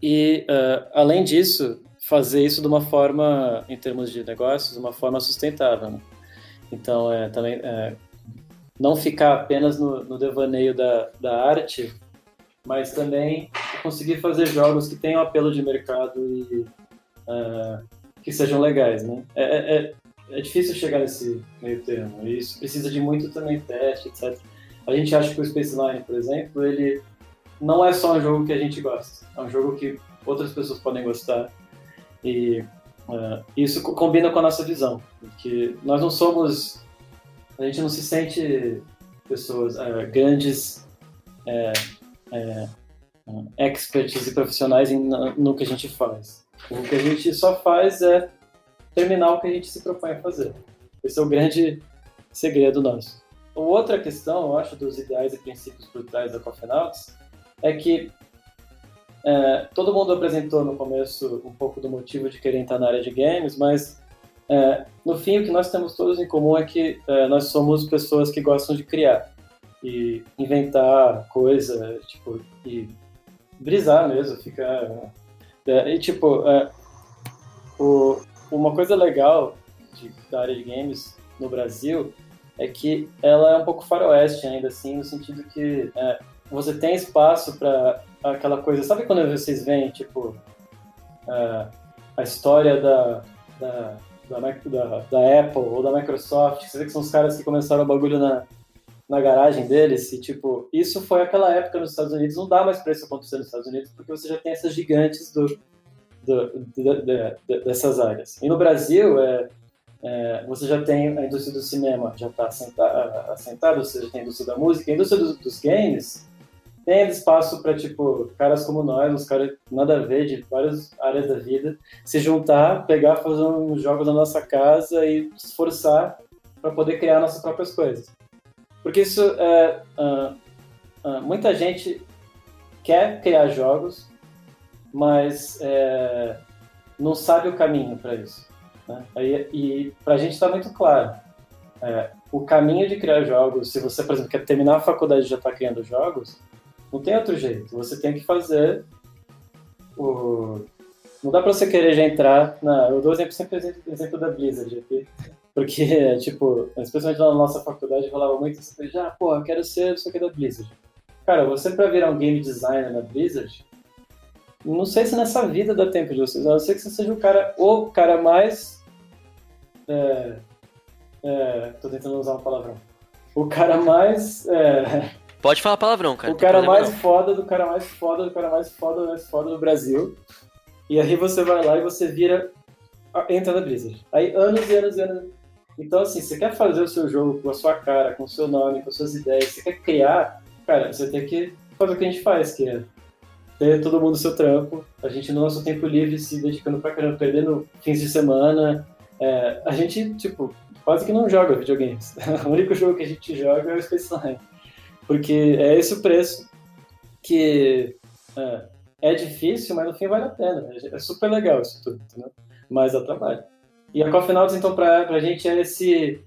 e, além disso, fazer isso de uma forma, em termos de negócios, de uma forma sustentável. Né? Então, é, também é, não ficar apenas no, no, devaneio da, da arte, mas também conseguir fazer jogos que tenham apelo de mercado e uh, que sejam legais, né? É, é, é, é, difícil chegar nesse meio termo. Isso precisa de muito também teste, etc. A gente acha que o Space Line, por exemplo, ele não é só um jogo que a gente gosta. É um jogo que outras pessoas podem gostar e uh, isso combina com a nossa visão, porque nós não somos, a gente não se sente pessoas uh, grandes uh, experts e profissionais em, no que a gente faz. O que a gente só faz é terminar o que a gente se propõe a fazer. Esse é o grande segredo nosso. Outra questão, eu acho, dos ideais e princípios por trás da Coffee Nauts é que é, todo mundo apresentou no começo um pouco do motivo de querer entrar na área de games, mas é, no fim o que nós temos todos em comum é que é, nós somos pessoas que gostam de criar e inventar coisa, tipo, e brisar mesmo, ficar. É, e tipo, é, o, uma coisa legal de, da área de games no Brasil é que ela é um pouco faroeste ainda, assim, no sentido que é, você tem espaço para aquela coisa. Sabe quando vocês veem, tipo, uh, a história da, da, da, da, Apple ou da Microsoft? Você vê que são os caras que começaram o bagulho na, na garagem deles e, tipo, isso foi aquela época nos Estados Unidos. Não dá mais para isso acontecer nos Estados Unidos porque você já tem essas gigantes do, do dessas áreas. E no Brasil, é, é, você já tem a indústria do cinema, já está assentada, você já tem a indústria da música, a indústria dos, games tem espaço para, tipo, caras como nós, uns caras nada a ver, de várias áreas da vida, se juntar, pegar, fazer uns jogos na nossa casa e se esforçar para poder criar nossas próprias coisas. Porque isso é. Uh, uh, muita gente quer criar jogos, mas é, não sabe o caminho para isso. Né? Aí, e para a gente está muito claro. É, o caminho de criar jogos, se você, por exemplo, quer terminar a faculdade e já está criando jogos, não tem outro jeito. Você tem que fazer o. Não dá pra você querer já entrar na. Eu dou exemplo, sempre exemplo, exemplo da Blizzard aqui. Porque, tipo, especialmente na nossa faculdade, falava muito assim, já, pô, eu quero ser isso aqui da Blizzard. Cara, você pra virar um game designer na Blizzard, não sei se nessa vida dá tempo de você. A não ser que você seja o cara, o cara mais. É, é, tô tentando usar uma palavrão. O cara mais. É, Pode falar palavrão, cara. O cara mais não. foda do cara mais foda do cara mais foda do mais foda do Brasil. E aí você vai lá e você vira. Entra na Blizzard. Aí anos e anos e anos. Então, assim, você quer fazer o seu jogo com a sua cara, com o seu nome, com as suas ideias, você quer criar, cara, você tem que fazer o que a gente faz, que é ter todo mundo seu trampo, a gente no nosso tempo livre se dedicando pra caramba, perdendo fins de semana. É, a gente, tipo, quase que não joga videogames. o único jogo que a gente joga é o Space Line. Porque é esse o preço que é, é difícil, mas no fim vale a pena. É super legal isso tudo, entendeu? Mas dá trabalho. E a Coffee Nauts, então, para a gente é, esse,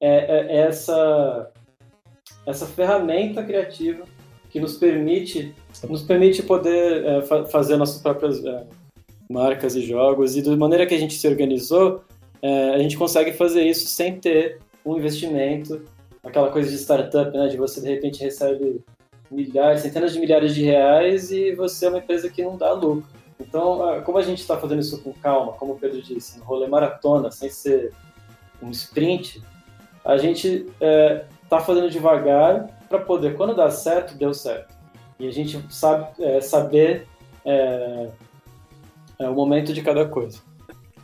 é, é, é, essa, essa ferramenta criativa que nos permite, nos permite poder é, fa fazer nossas próprias é, marcas e jogos. E da maneira que a gente se organizou, é, a gente consegue fazer isso sem ter um investimento aquela coisa de startup, né? De você de repente recebe milhares, centenas de milhares de reais e você é uma empresa que não dá lucro. Então, como a gente está fazendo isso com calma, como o Pedro disse, no rolê maratona, sem ser um sprint, a gente está é, tá fazendo devagar para poder, quando dá certo, deu certo. E a gente sabe é, saber é, é, o momento de cada coisa.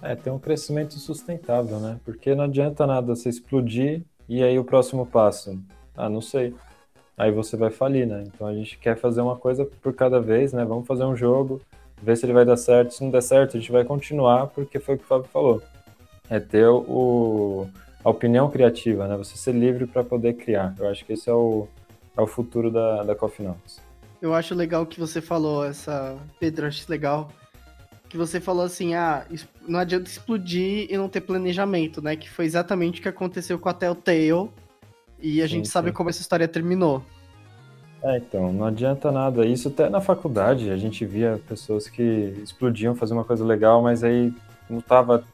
É, tem um crescimento sustentável, né? Porque não adianta nada você explodir e aí o próximo passo? Ah, não sei. Aí você vai falir, né? Então a gente quer fazer uma coisa por cada vez, né? Vamos fazer um jogo, ver se ele vai dar certo. Se não der certo, a gente vai continuar, porque foi o que o Fábio falou. É ter o, a opinião criativa, né? Você ser livre para poder criar. Eu acho que esse é o, é o futuro da, da Coffee Notes. Eu acho legal que você falou essa. Pedro, acho legal. Que você falou assim, ah, não adianta explodir e não ter planejamento, né? Que foi exatamente o que aconteceu com a Telltale. E a sim, gente sim. sabe como essa história terminou. É, então, não adianta nada. Isso até na faculdade, a gente via pessoas que explodiam fazer uma coisa legal, mas aí não tava,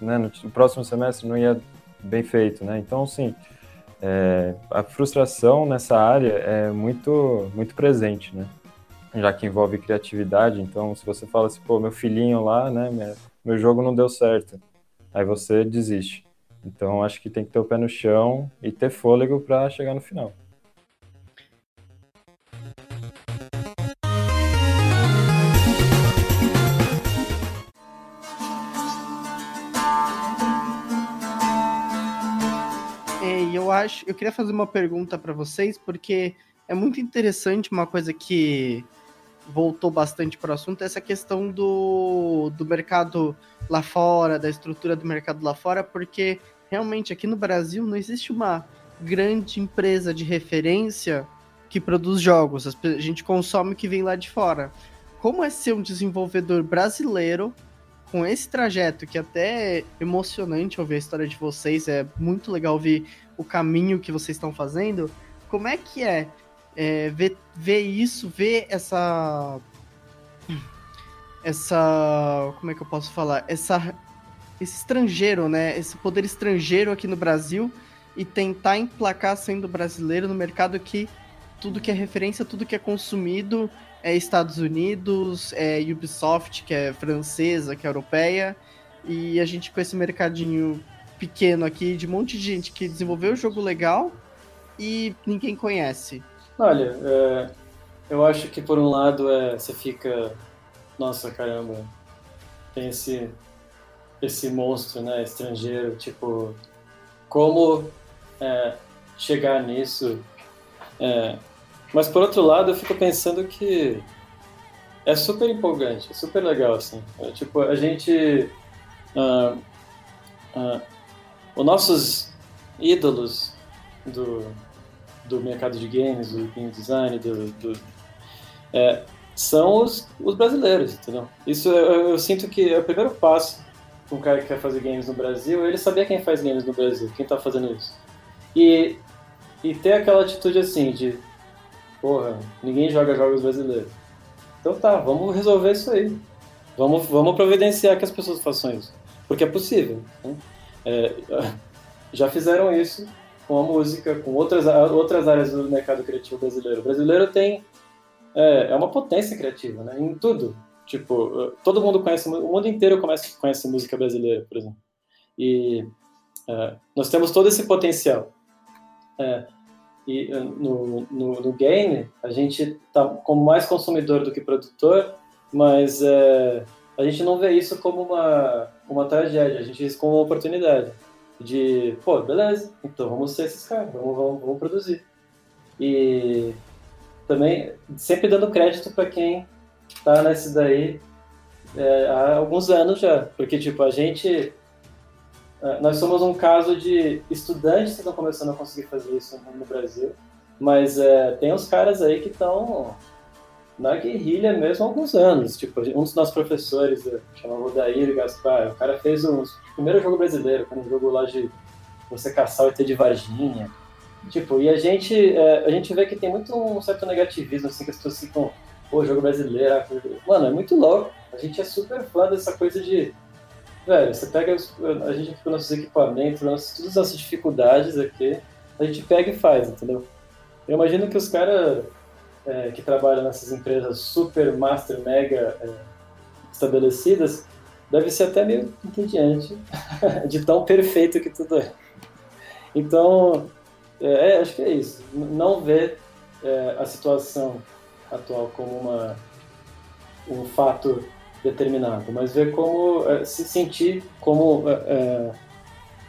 né, no próximo semestre não ia bem feito, né? Então, sim, é, a frustração nessa área é muito, muito presente, né? Já que envolve criatividade, então se você fala assim, pô, meu filhinho lá, né, meu jogo não deu certo, aí você desiste. Então acho que tem que ter o pé no chão e ter fôlego para chegar no final. eu acho, eu queria fazer uma pergunta para vocês, porque é muito interessante uma coisa que voltou bastante para o assunto, essa questão do, do mercado lá fora, da estrutura do mercado lá fora, porque realmente aqui no Brasil não existe uma grande empresa de referência que produz jogos. A gente consome o que vem lá de fora. Como é ser um desenvolvedor brasileiro com esse trajeto, que é até emocionante ouvir a história de vocês, é muito legal ver o caminho que vocês estão fazendo, como é que é, é ver, ver isso, ver essa. Essa. Como é que eu posso falar? Essa, esse estrangeiro, né? Esse poder estrangeiro aqui no Brasil e tentar emplacar sendo brasileiro no mercado que tudo que é referência, tudo que é consumido é Estados Unidos, é Ubisoft, que é francesa, que é europeia, e a gente com esse mercadinho pequeno aqui de um monte de gente que desenvolveu o jogo legal e ninguém conhece. Olha, é, eu acho que por um lado é, você fica, nossa caramba, tem esse esse monstro, né, estrangeiro, tipo, como é, chegar nisso? É, mas por outro lado, eu fico pensando que é super empolgante, é super legal, assim. É, tipo, a gente. Uh, uh, os nossos ídolos do, do mercado de games, do game design, do, do é, são os, os brasileiros, entendeu? Isso eu, eu, sinto que é o primeiro passo para um cara que quer fazer games no Brasil, ele saber quem faz games no Brasil, quem está fazendo isso. E, e ter aquela atitude assim de, porra, ninguém joga jogos brasileiros. Então tá, vamos resolver isso aí. Vamos, vamos providenciar que as pessoas façam isso. Porque é possível. Né? É, já fizeram isso com a música, com outras, outras áreas do mercado criativo brasileiro. O brasileiro tem é, é uma potência criativa, né? Em tudo. Tipo, todo mundo conhece, o mundo inteiro conhece, conhece música brasileira, por exemplo. E é, nós temos todo esse potencial. É, e no, no, no, game, a gente tá como mais consumidor do que produtor, mas é, a gente não vê isso como uma, uma tragédia, a gente vê isso como uma oportunidade de, pô, beleza, então vamos ser esses caras, vamos, vamos, vamos produzir. E também sempre dando crédito para quem tá nesse daí é, há alguns anos já, porque tipo, a gente é, nós somos um caso de estudantes que estão começando a conseguir fazer isso no Brasil, mas é, tem uns caras aí que estão na guerrilha mesmo há alguns anos. Tipo, um dos nossos professores, eh, chamava Odair Gaspar, o cara fez um, primeiro jogo brasileiro, um jogo lá de você caçar o ET de Varginha. Tipo, e a gente, é, a gente vê que tem muito um certo negativismo, assim, que as pessoas ficam, pô, jogo brasileiro. Ah, mano, é muito louco. A gente é super fã dessa coisa de. Velho, você pega os, a gente com nossos equipamentos, nossos, todas as nossas dificuldades aqui, a gente pega e faz, entendeu? Eu imagino que os caras é, que trabalham nessas empresas super, master, mega é, estabelecidas, deve ser até meio entediante de tão perfeito que tudo é. Então, é, é, acho que é isso. Não ver é, a situação atual como uma, um fato determinado, mas ver como é, se sentir como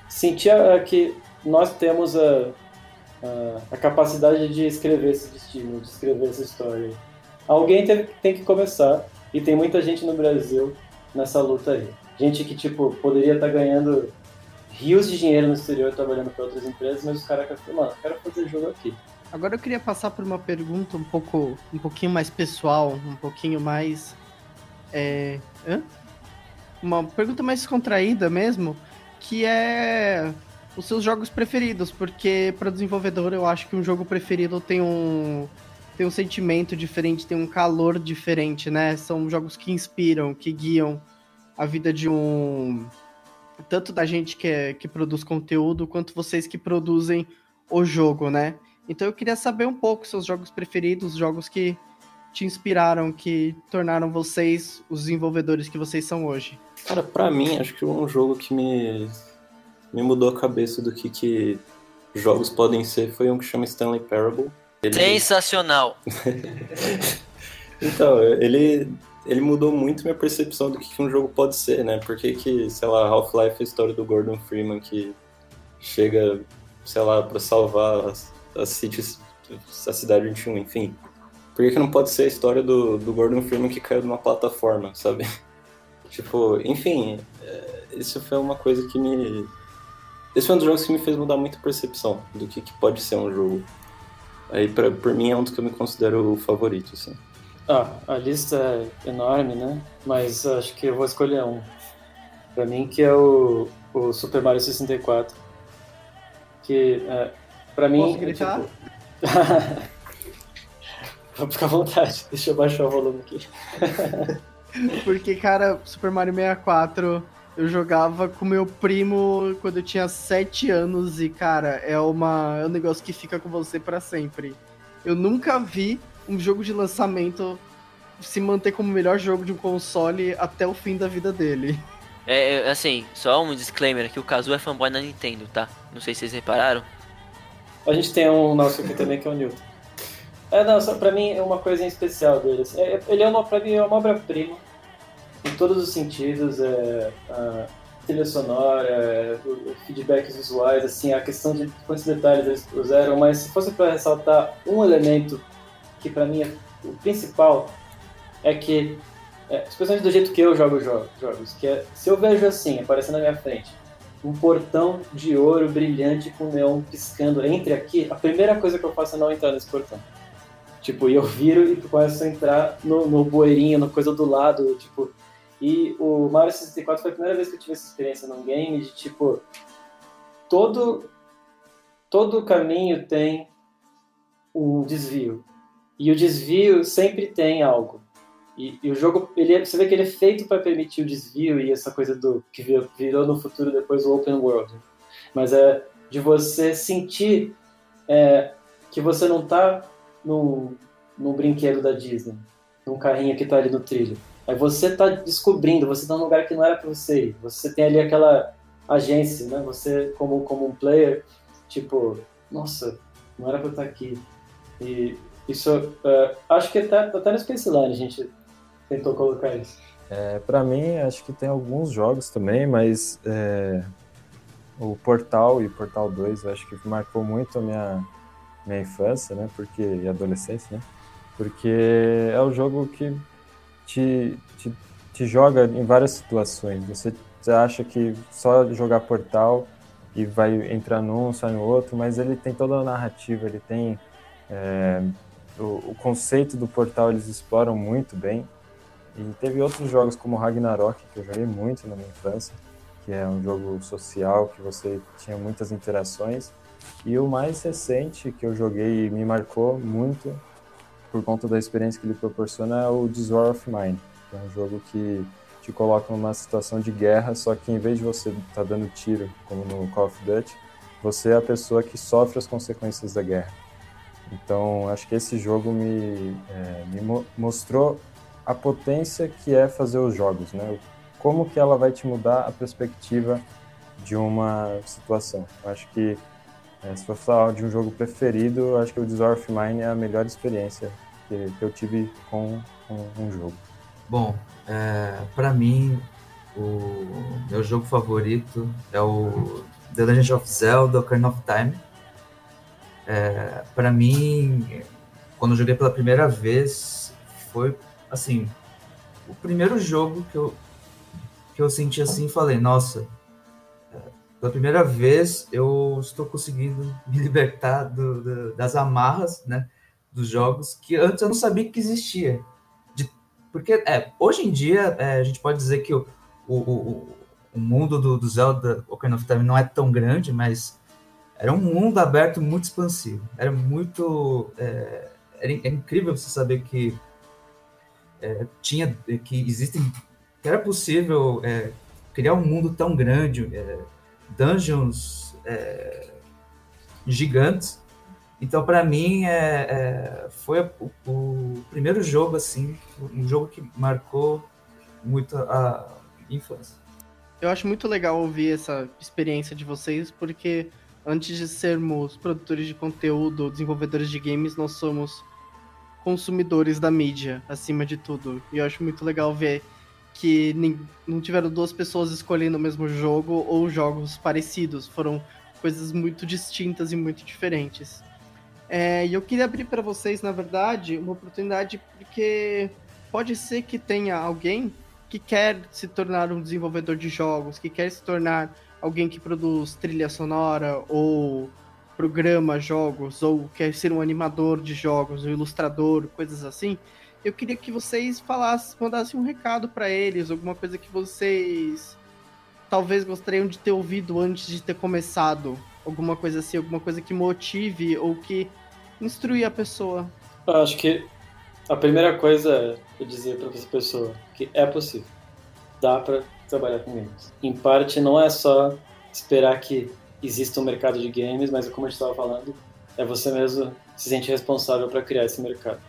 sentir que nós temos a, a, capacidade de escrever esse destino, de escrever essa história. Alguém tem, tem que começar, e tem muita gente no Brasil nessa luta aí. Gente que, tipo, poderia estar tá ganhando rios de dinheiro no exterior trabalhando para outras empresas, mas os caras querem, mano, eu quero fazer jogo aqui. Agora eu queria passar por uma pergunta um pouco, um pouquinho mais pessoal, um pouquinho mais, é, hã? uma pergunta mais contraída mesmo, que é os seus jogos preferidos, porque para desenvolvedor eu acho que um jogo preferido tem um tem um sentimento diferente, tem um calor diferente, né? São jogos que inspiram, que guiam a vida de um tanto da gente que, é, que produz conteúdo quanto vocês que produzem o jogo, né? Então eu queria saber um pouco seus jogos preferidos, jogos que te inspiraram, que tornaram vocês os desenvolvedores que vocês são hoje. Cara, pra mim, acho que um jogo que me, me mudou a cabeça do que, que jogos podem ser foi um que chama Stanley Parable. Ele... Sensacional! então, ele, ele mudou muito minha percepção do que, que um jogo pode ser, né? Porque que, sei lá, Half-Life é a história do Gordon Freeman que chega, sei lá, para salvar a, a, city, a cidade 21, enfim. Por que, que não pode ser a história do, do Gordon Freeman que caiu de uma plataforma, sabe? Tipo, enfim, é, isso foi uma coisa que me. Esse foi um dos jogos que me fez mudar muito a percepção do que, que pode ser um jogo. Aí, pra, por mim, é um dos que eu me considero o favorito, assim. Ah, a lista é enorme, né? Mas acho que eu vou escolher um. Pra mim, que é o, o Super Mario 64. Que, é, pra mim... Posso gritar? É, tipo... Fica à vontade, deixa eu baixar o volume aqui. Porque, cara, Super Mario 64 eu jogava com meu primo quando eu tinha 7 anos e, cara, é, uma, é um negócio que fica com você para sempre. Eu nunca vi um jogo de lançamento se manter como o melhor jogo de um console até o fim da vida dele. É, é assim, só um disclaimer aqui, o Kazu é fanboy na Nintendo, tá? Não sei se vocês repararam. A gente tem um nosso aqui também que é o Newton. É, não, só pra mim é uma coisa em especial dele. É, ele é uma, pra mim, é uma obra-prima em todos os sentidos, é, a trilha sonora, é, feedbacks visuais, assim, a questão de quantos detalhes eles usaram, mas se fosse para ressaltar um elemento que para mim é o principal, é que, é, especialmente do jeito que eu jogo jogos, que é, se eu vejo assim, aparecendo na minha frente, um portão de ouro brilhante com neon piscando entre aqui, a primeira coisa que eu faço é não entrar nesse portão. Tipo, e eu viro e começo a entrar no, no bueirinho, no coisa do lado, tipo... E o Mario 64 foi a primeira vez que eu tive essa experiência num game de, tipo... Todo, todo caminho tem um desvio. E o desvio sempre tem algo. E, e o jogo, ele, é, você vê que ele é feito para permitir o desvio e essa coisa do que virou, virou no futuro depois o open world. Mas é de você sentir é, que você não está num, num brinquedo da Disney, num carrinho que está ali no trilho. Aí você está descobrindo, você está num lugar que não era para você ir. Você tem ali aquela agência, né? Você como como um player, tipo, nossa, não era para eu estar aqui. E isso, uh, acho que até, até no Space Line a gente tentou colocar isso. É, para mim, acho que tem alguns jogos também, mas é, o Portal e Portal 2 acho que marcou muito a minha, minha infância, né? Porque, e adolescência, né? Porque é o jogo que te, te, te joga em várias situações. Você, acha que só jogar Portal e vai entrar num, sai no outro, mas ele tem toda a narrativa, ele tem é, o, o, conceito do portal eles exploram muito bem. E teve outros jogos como Ragnarok, que eu joguei muito na minha infância, que é um jogo social que você tinha muitas interações. E o mais recente que eu joguei e me marcou muito por conta da experiência que ele proporciona é o This War of Mine, é um jogo que te coloca numa situação de guerra, só que em vez de você estar tá dando tiro, como no Call of Duty, você é a pessoa que sofre as consequências da guerra. Então, acho que esse jogo me, é, me mo mostrou a potência que é fazer os jogos, né? Como que ela vai te mudar a perspectiva de uma situação. Acho que é, se for falar de um jogo preferido, acho que o Desire of Mine é a melhor experiência que, que eu tive com, com, um jogo. Bom, é, para mim, o meu jogo favorito é o The Legend of Zelda Ocarina of Time é, para mim, quando eu joguei pela primeira vez, foi assim, o primeiro jogo que eu que eu senti assim, falei, nossa, pela primeira vez eu estou conseguindo me libertar do, do, das amarras, né, dos jogos que antes eu não sabia que existia. De, porque é, hoje em dia é, a gente pode dizer que o, o, o, o mundo do, do Zelda Ocarina of Time não é tão grande, mas era um mundo aberto muito expansivo. Era muito é, era, é incrível você saber que é, tinha que existem que era possível é, criar um mundo tão grande, é, dungeons é, gigantes. Então, para mim, é, é, foi o, o, primeiro jogo assim, um jogo que marcou muito a infância. Eu acho muito legal ouvir essa experiência de vocês, porque antes de sermos produtores de conteúdo, desenvolvedores de games, nós somos consumidores da mídia, acima de tudo. E eu acho muito legal ver que não tiveram duas pessoas escolhendo o mesmo jogo ou jogos parecidos. Foram coisas muito distintas e muito diferentes. É, e eu queria abrir para vocês, na verdade, uma oportunidade porque pode ser que tenha alguém que quer se tornar um desenvolvedor de jogos, que quer se tornar alguém que produz trilha sonora ou programa jogos ou quer ser um animador de jogos, um ilustrador, coisas assim, eu queria que vocês falassem, mandassem um recado para eles, alguma coisa que vocês talvez gostariam de ter ouvido antes de ter começado, alguma coisa assim, alguma coisa que motive ou que instrui a pessoa. Eu acho que a primeira coisa é dizer para essa pessoa que é possível, dá para trabalhar com games. Em parte, não é só esperar que existe um mercado de games, mas como a gente estava falando, é você mesmo se sente responsável para criar esse mercado.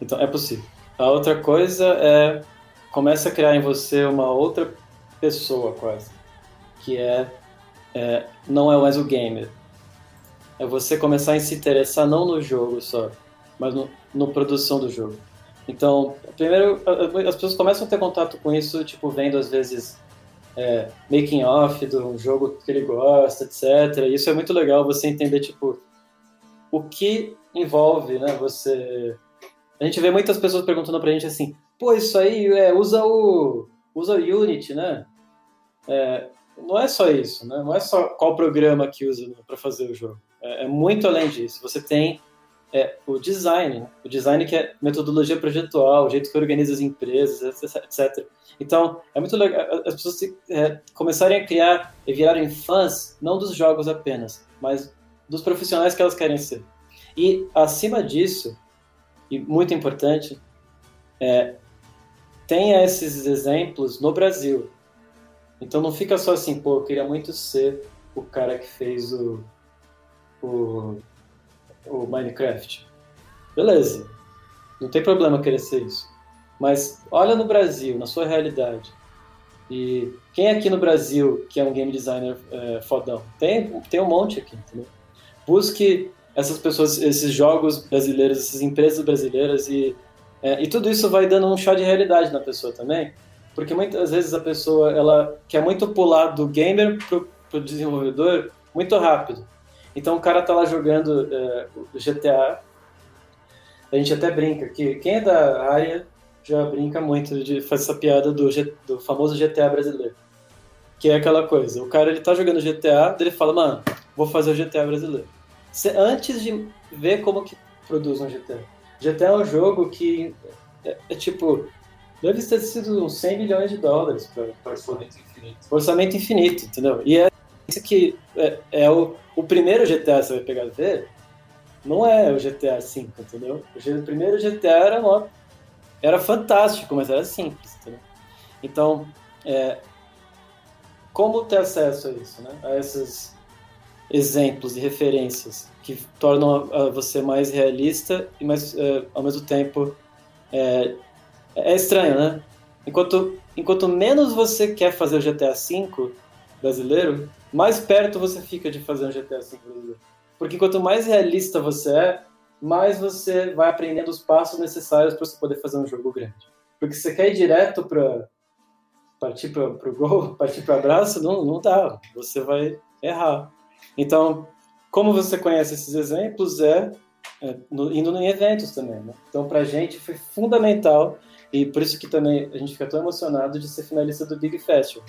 Então é possível. A outra coisa é começa a criar em você uma outra pessoa quase, que é, é não é mais o gamer. É você começar a se interessar não no jogo só, mas no, no produção do jogo. Então, primeiro, as pessoas começam a ter contato com isso, tipo, vendo às vezes é, making off do jogo que ele gosta, etc. Isso é muito legal você entender tipo o que envolve, né? Você a gente vê muitas pessoas perguntando pra gente assim, pô, isso aí é, usa o usa o Unity, né? É, não é só isso, né? Não é só qual programa que usa para fazer o jogo. É, é, muito além disso. Você tem é, o design, né? o design que é metodologia projetual, o jeito que organiza as empresas, etc. Então, é muito legal as pessoas é, começarem a criar e virarem fãs, não dos jogos apenas, mas dos profissionais que elas querem ser. E, acima disso, e muito importante, é, tenha esses exemplos no Brasil. Então, não fica só assim, pô, eu queria muito ser o cara que fez o, o, o Minecraft. Beleza, não tem problema querer ser isso. Mas olha no Brasil, na sua realidade. E quem aqui no Brasil que é um game designer é, fodão? Tem, tem um monte aqui, entendeu? Busque essas pessoas, esses jogos brasileiros, essas empresas brasileiras e, é, e tudo isso vai dando um chá de realidade na pessoa também. Porque muitas vezes a pessoa ela quer muito pular do gamer pro, pro desenvolvedor muito rápido. Então o cara tá lá jogando é, GTA. A gente até brinca que quem é da área já brinca muito de fazer essa piada do, do famoso GTA brasileiro. Que é aquela coisa, o cara ele tá jogando GTA, ele fala, mano, vou fazer o GTA brasileiro. Antes de ver como que produz um GTA. GTA é um jogo que é, é tipo, deve ter sido uns 100 milhões de dólares para orçamento infinito. Orçamento infinito, entendeu? E é isso que é, é o, o primeiro GTA, você vai pegar e ver, não é o GTA V, entendeu? O primeiro GTA era uma era fantástico, mas era simples. Entendeu? Então, é, como ter acesso a isso, né? a esses exemplos e referências que tornam a, a você mais realista e mais, é, ao mesmo tempo, é, é, estranho, né? Enquanto, enquanto menos você quer fazer o GTA V brasileiro, mais perto você fica de fazer um GTA V brasileiro. Porque quanto mais realista você é, mais você vai aprendendo os passos necessários para você poder fazer um jogo grande. Porque você quer ir direto para partir para o gol, partir para abraço, não, não dá. Você vai errar. Então, como você conhece esses exemplos é, é no, indo em eventos também. Né? Então, para a gente foi fundamental e por isso que também a gente fica tão emocionado de ser finalista do Big Festival.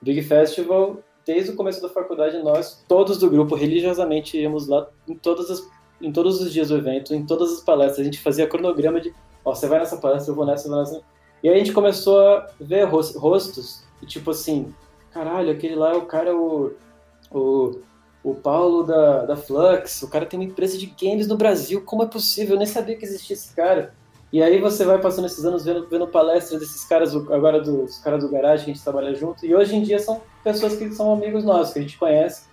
Big Festival desde o começo da faculdade, nós, todos do grupo, religiosamente íamos lá em, todas as, em todos os dias do evento, em todas as palestras. A gente fazia cronograma de, ó, você vai nessa palestra, eu vou nessa, eu vou nessa. E aí a gente começou a ver rostos, e tipo assim, caralho, aquele lá é o cara, o, o, o Paulo da, da Flux, o cara tem uma empresa de games no Brasil, como é possível? Eu nem sabia que existia esse cara. E aí você vai passando esses anos vendo, vendo palestras desses caras, agora dos caras do garagem que a gente trabalha junto, e hoje em dia são pessoas que são amigos nossos, que a gente conhece.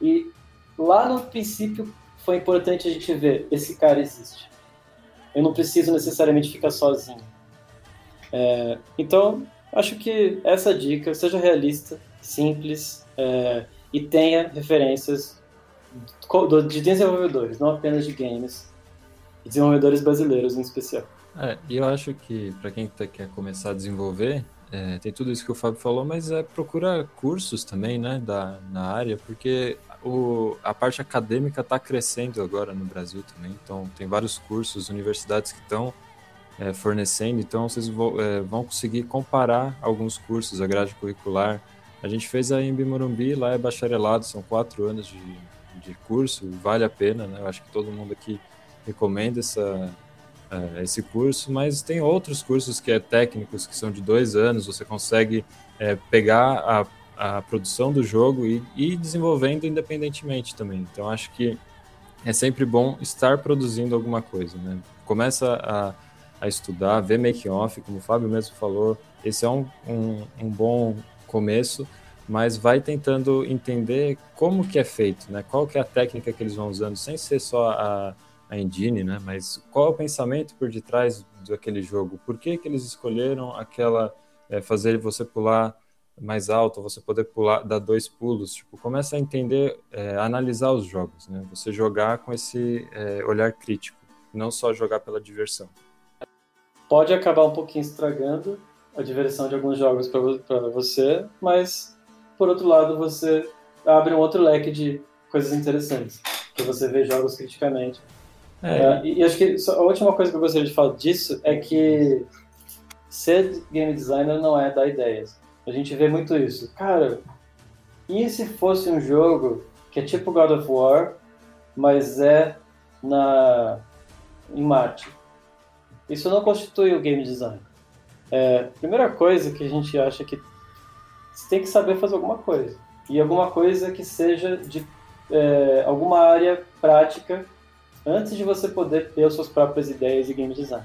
E lá no princípio foi importante a gente ver, esse cara existe. Eu não preciso necessariamente ficar sozinho. É, então, acho que essa dica, seja realista, simples, é, e tenha referências de desenvolvedores, não apenas de games, desenvolvedores brasileiros em especial. É, e eu acho que para quem tá, quer começar a desenvolver, é, tem tudo isso que o Fábio falou, mas é procura cursos também, né, da, na área, porque o, a parte acadêmica está crescendo agora no Brasil também, então tem vários cursos, universidades que estão é, fornecendo, então vocês vão, é, vão conseguir comparar alguns cursos, a grade curricular. A gente fez a Embi Morumbi, lá é bacharelado, são quatro anos de, de curso, vale a pena, né? Eu acho que todo mundo aqui recomenda essa, uh, esse curso, mas tem outros cursos que é técnicos, que são de dois anos, você consegue é, pegar a, a produção do jogo e ir desenvolvendo independentemente também. Então acho que é sempre bom estar produzindo alguma coisa, né? Começa a, a estudar, ver making off, como o Fábio mesmo falou, esse é um, um, um bom começo, mas vai tentando entender como que é feito, né? Qual que é a técnica que eles vão usando, sem ser só a, a engine, né? Mas qual é o pensamento por detrás daquele jogo? Por que que eles escolheram aquela é, fazer você pular mais alto, você poder pular, dar dois pulos? Tipo, começa a entender, é, analisar os jogos, né? Você jogar com esse é, olhar crítico, não só jogar pela diversão. Pode acabar um pouquinho estragando a diversão de alguns jogos para você, mas por outro lado você abre um outro leque de coisas interessantes, que você vê jogos criticamente é. É, e, e, acho que a última coisa que eu gostaria de falar disso é que ser game designer não é dar ideias. A gente vê muito isso. Cara, e se fosse um jogo que é tipo God of War, mas é na em Marte? Isso não constitui o game design. É, primeira coisa que a gente acha que você tem que saber fazer alguma coisa. E alguma coisa que seja de é, alguma área prática antes de você poder ter as suas próprias ideias de game design.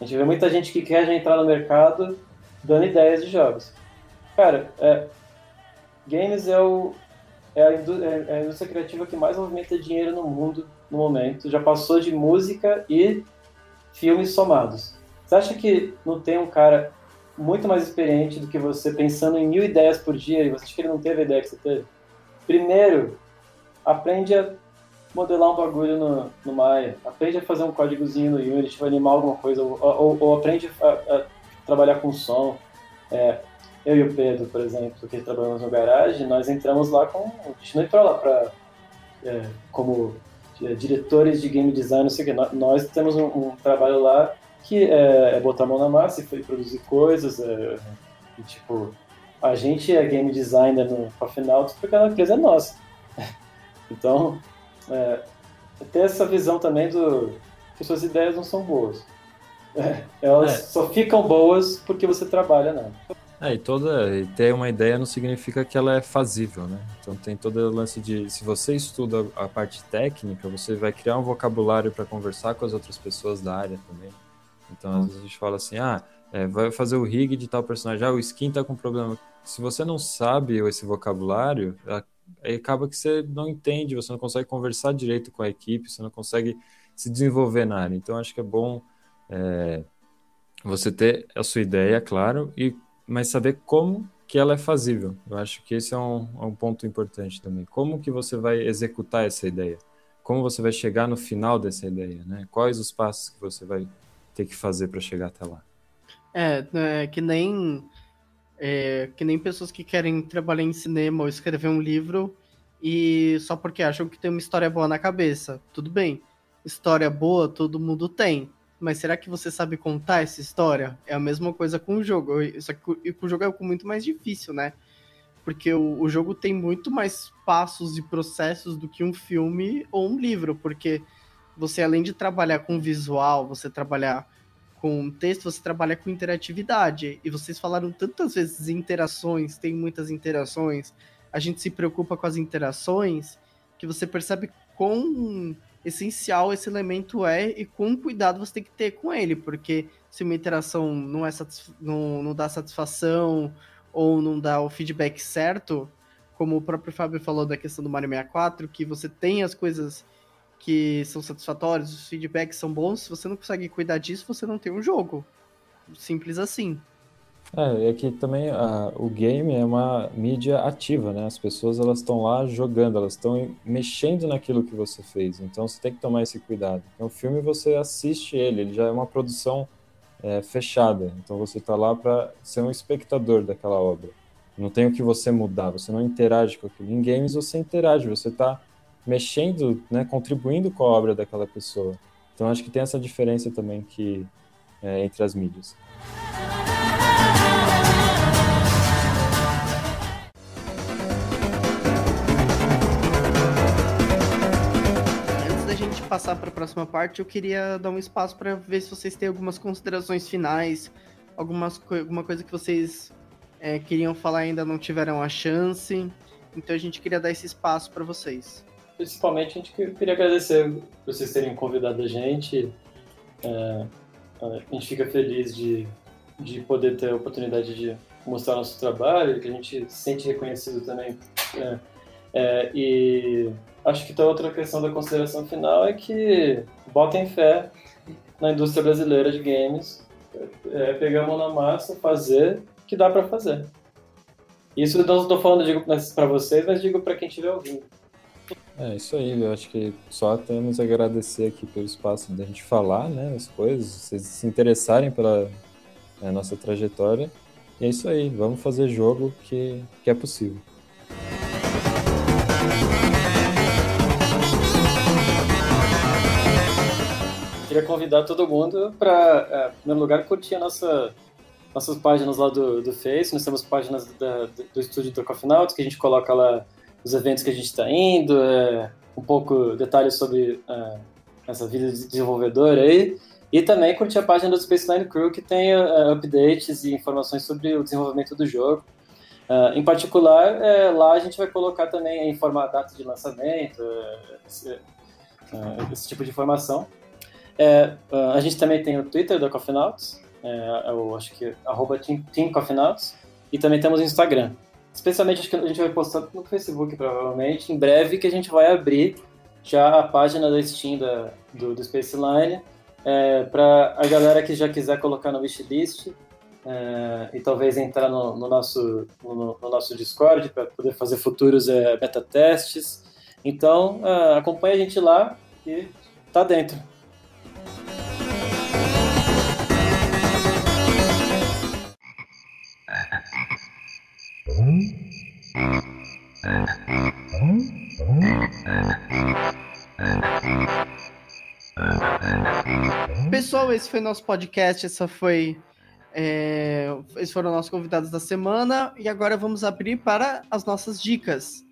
A gente vê muita gente que quer já entrar no mercado dando ideias de jogos. Cara, é, games é, o, é, a é, é a indústria criativa que mais movimenta dinheiro no mundo no momento. Já passou de música e filmes somados. Você acha que não tem um cara muito mais experiente do que você pensando em mil ideias por dia e você acha que ele não teve a ideia que você teve? Primeiro, aprende a modelar um bagulho no, no Maya, aprende a fazer um códigozinho no Unity, vai animar alguma coisa, ou, ou, ou aprende a, a, trabalhar com som. É, eu e o Pedro, por exemplo, que trabalhamos no garagem, nós entramos lá com. A gente não entrou lá para. É, como é, diretores de game design, não sei o que. Nós, nós temos um, um, trabalho lá que é, é, botar a mão na massa e produzir coisas. É, e, tipo, a gente é game designer no Coffee porque a empresa é nossa. Então, é, ter essa visão também do que suas ideias não são boas. Elas é. só ficam boas porque você trabalha nela. É, e toda e ter uma ideia não significa que ela é fazível, né? Então tem todo o lance de se você estuda a parte técnica, você vai criar um vocabulário para conversar com as outras pessoas da área também. Então às vezes a gente fala assim, ah, é, vai fazer o rig de tal personagem, ah, o skin tá com problema. Se você não sabe esse vocabulário, acaba que você não entende, você não consegue conversar direito com a equipe, você não consegue se desenvolver na área. Então, acho que é bom é, você ter a sua ideia, claro, e, mas saber como que ela é fazível. Eu acho que esse é um, é um ponto importante também. Como que você vai executar essa ideia? Como você vai chegar no final dessa ideia, né? Quais os passos que você vai ter que fazer para chegar até lá? É, é que nem é, que nem pessoas que querem trabalhar em cinema ou escrever um livro e só porque acham que tem uma história boa na cabeça. Tudo bem, história boa todo mundo tem, mas será que você sabe contar essa história? É a mesma coisa com o jogo, só que com o jogo é muito mais difícil, né? Porque o, o jogo tem muito mais passos e processos do que um filme ou um livro, porque você, além de trabalhar com visual, você trabalhar com texto, você trabalha com interatividade. E vocês falaram tantas vezes interações, tem muitas interações, a gente se preocupa com as interações, que você percebe quão essencial esse elemento é e quão cuidado você tem que ter com ele, porque se uma interação não, é não, não dá satisfação ou não dá o feedback certo, como o próprio Fábio falou da questão do Mario 64, que você tem as coisas que são satisfatórios, os feedbacks são bons, se você não consegue cuidar disso, você não tem um jogo. Simples assim. É, é que também a, o game é uma mídia ativa, né? As pessoas elas estão lá jogando, elas estão mexendo naquilo que você fez. Então você tem que tomar esse cuidado. Então, o filme você assiste ele, ele já é uma produção é, fechada. Então você está lá para ser um espectador daquela obra. Não tem o que você mudar, você não interage com aquilo. Em games você interage, você está mexendo, né, contribuindo com a obra daquela pessoa. Então acho que tem essa diferença também que é, entre as mídias. Antes da gente passar para a próxima parte, eu queria dar um espaço para ver se vocês têm algumas considerações finais, algumas, alguma coisa que vocês é, queriam falar ainda não tiveram a chance. Então a gente queria dar esse espaço para vocês principalmente a gente queria agradecer vocês terem convidado a gente. É, a gente fica feliz de, de poder ter a oportunidade de mostrar nosso trabalho, que a gente se sente reconhecido também. É, é, e acho que a outra questão da consideração final é que botem fé na indústria brasileira de games, é, pegar a mão na massa, fazer que dá para fazer. Isso eu não estou falando para vocês, mas digo para quem estiver ouvindo. É isso aí, eu acho que só temos a agradecer aqui pelo espaço da gente falar, né, as coisas, vocês se interessarem pela né, nossa trajetória. E é isso aí, vamos fazer jogo que, que é possível. Queria convidar todo mundo para, é, em primeiro lugar, curtir a nossa, nossas páginas lá do, do Face. Nós temos páginas da, do, do estúdio do Coffee Nauts, que a gente coloca lá os eventos que a gente está indo, é, um pouco detalhes sobre é, essa vida de desenvolvedor aí. E também curtir a página do Spaceline Crew, que tem uh, updates e informações sobre o desenvolvimento do jogo. Uh, em particular, uh, lá a gente vai colocar também, informar a data de lançamento, esse, esse, tipo de informação. a gente também tem o Twitter da Coffee Nauts, eu acho que arroba Team, Team e também temos o Instagram. Especialmente acho que a gente vai postar no Facebook, provavelmente, em breve, que a gente vai abrir já a página da Steam da, do, do Spaceline é, para a galera que já quiser colocar no wishlist é, e talvez entrar no, no nosso, no, no, nosso Discord para poder fazer futuros é, beta testes. Então, é, acompanha a gente lá e tá dentro. Pessoal, esse foi nosso podcast. Essa foi. É, esses foram nossos convidados da semana. E agora vamos abrir para as nossas dicas.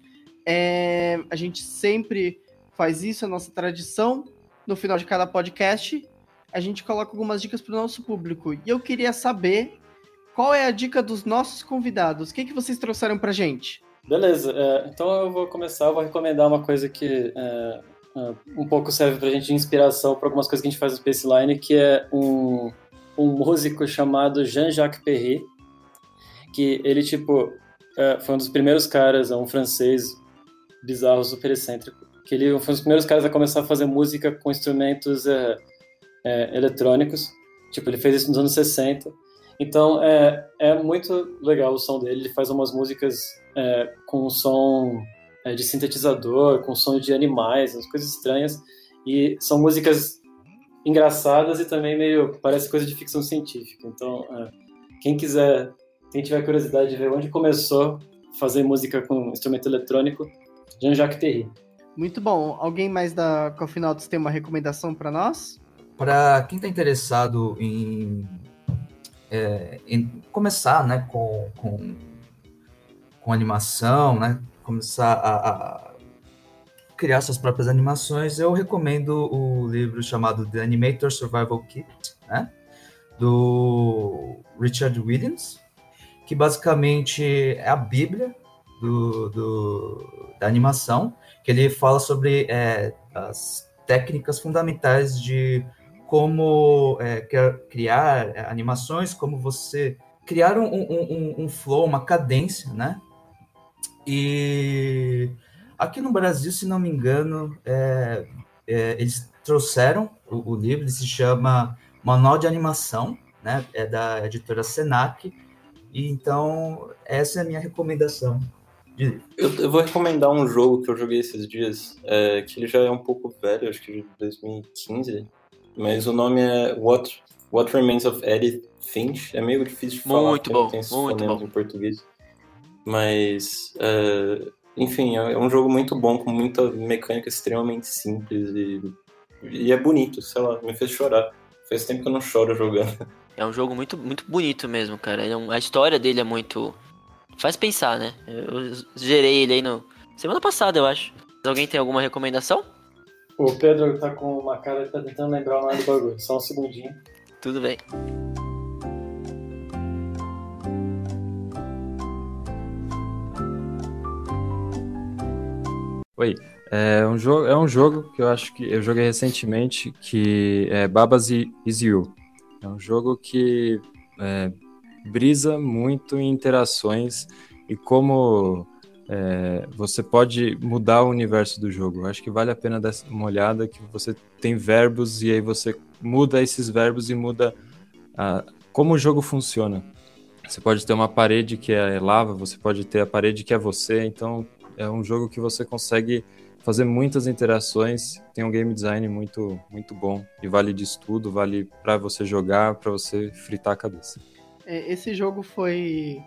É, a gente sempre faz isso, é nossa tradição. No final de cada podcast, a gente coloca algumas dicas para o nosso público. E eu queria saber qual é a dica dos nossos convidados? O que, que vocês trouxeram pra gente? Beleza, é, então eu vou começar, eu vou recomendar uma coisa que é, é, um pouco serve pra gente de inspiração para algumas coisas que a gente faz no Spaceline, que é um, um músico chamado Jean-Jacques Perry, que ele, tipo, é, foi um dos primeiros caras, é um francês bizarro, super excêntrico, que ele foi um dos primeiros caras a começar a fazer música com instrumentos é, eletrônicos, tipo, ele fez isso nos anos 60, então é, é muito legal o som dele. Ele faz umas músicas é, com som é, de sintetizador, com som de animais, umas coisas estranhas. E são músicas engraçadas e também meio. parece coisa de ficção científica. Então, é, quem quiser, quem tiver curiosidade de ver onde começou a fazer música com instrumento eletrônico, Jean-Jacques Terry. Muito bom. Alguém mais da Notes tem uma recomendação para nós? Para quem está interessado em é, começar né, com, com, com animação, né? Começar a, a criar suas próprias animações, eu recomendo o livro chamado The Animator Survival Kit, né? Do Richard Williams, que basicamente é a bíblia do, do da animação, que ele fala sobre é, as técnicas fundamentais de como é, criar é, animações, como você criar um, um, um, flow, uma cadência, né? E aqui no Brasil, se não me engano, é, é, eles trouxeram o, o, livro, ele se chama Manual de Animação, né? É da editora Senac. E então, essa é a minha recomendação. Eu, eu, vou recomendar um jogo que eu joguei esses dias, é, que ele já é um pouco velho, acho que de 2015, mas o nome é What, What Remains of Edith Finch. É meio difícil de falar, muito bom, tem muito bom. em português. Mas, é, enfim, é, é um jogo muito bom, com muita mecânica extremamente simples e, e é bonito, sei lá, me fez chorar. Faz tempo que eu não choro jogando. É um jogo muito, muito bonito mesmo, cara. É um, a história dele é muito faz pensar, né? Eu gerei ele aí no. Semana passada, eu acho. Alguém tem alguma recomendação? O Pedro tá com uma cara e tá tentando lembrar o nome do bagulho. Só um segundinho. Tudo bem. Oi. É um, jogo, é um jogo que eu acho que eu joguei recentemente que é Babas Is You. É um jogo que é, brisa muito em interações e como é, você pode mudar o universo do jogo. Eu acho que vale a pena dar uma olhada que você tem verbos e aí você muda esses verbos e muda a, como o jogo funciona. Você pode ter uma parede que é lava, você pode ter a parede que é você, então é um jogo que você consegue fazer muitas interações, tem um game design muito muito bom e vale de estudo, vale para você jogar, para você fritar a cabeça. É, esse jogo foi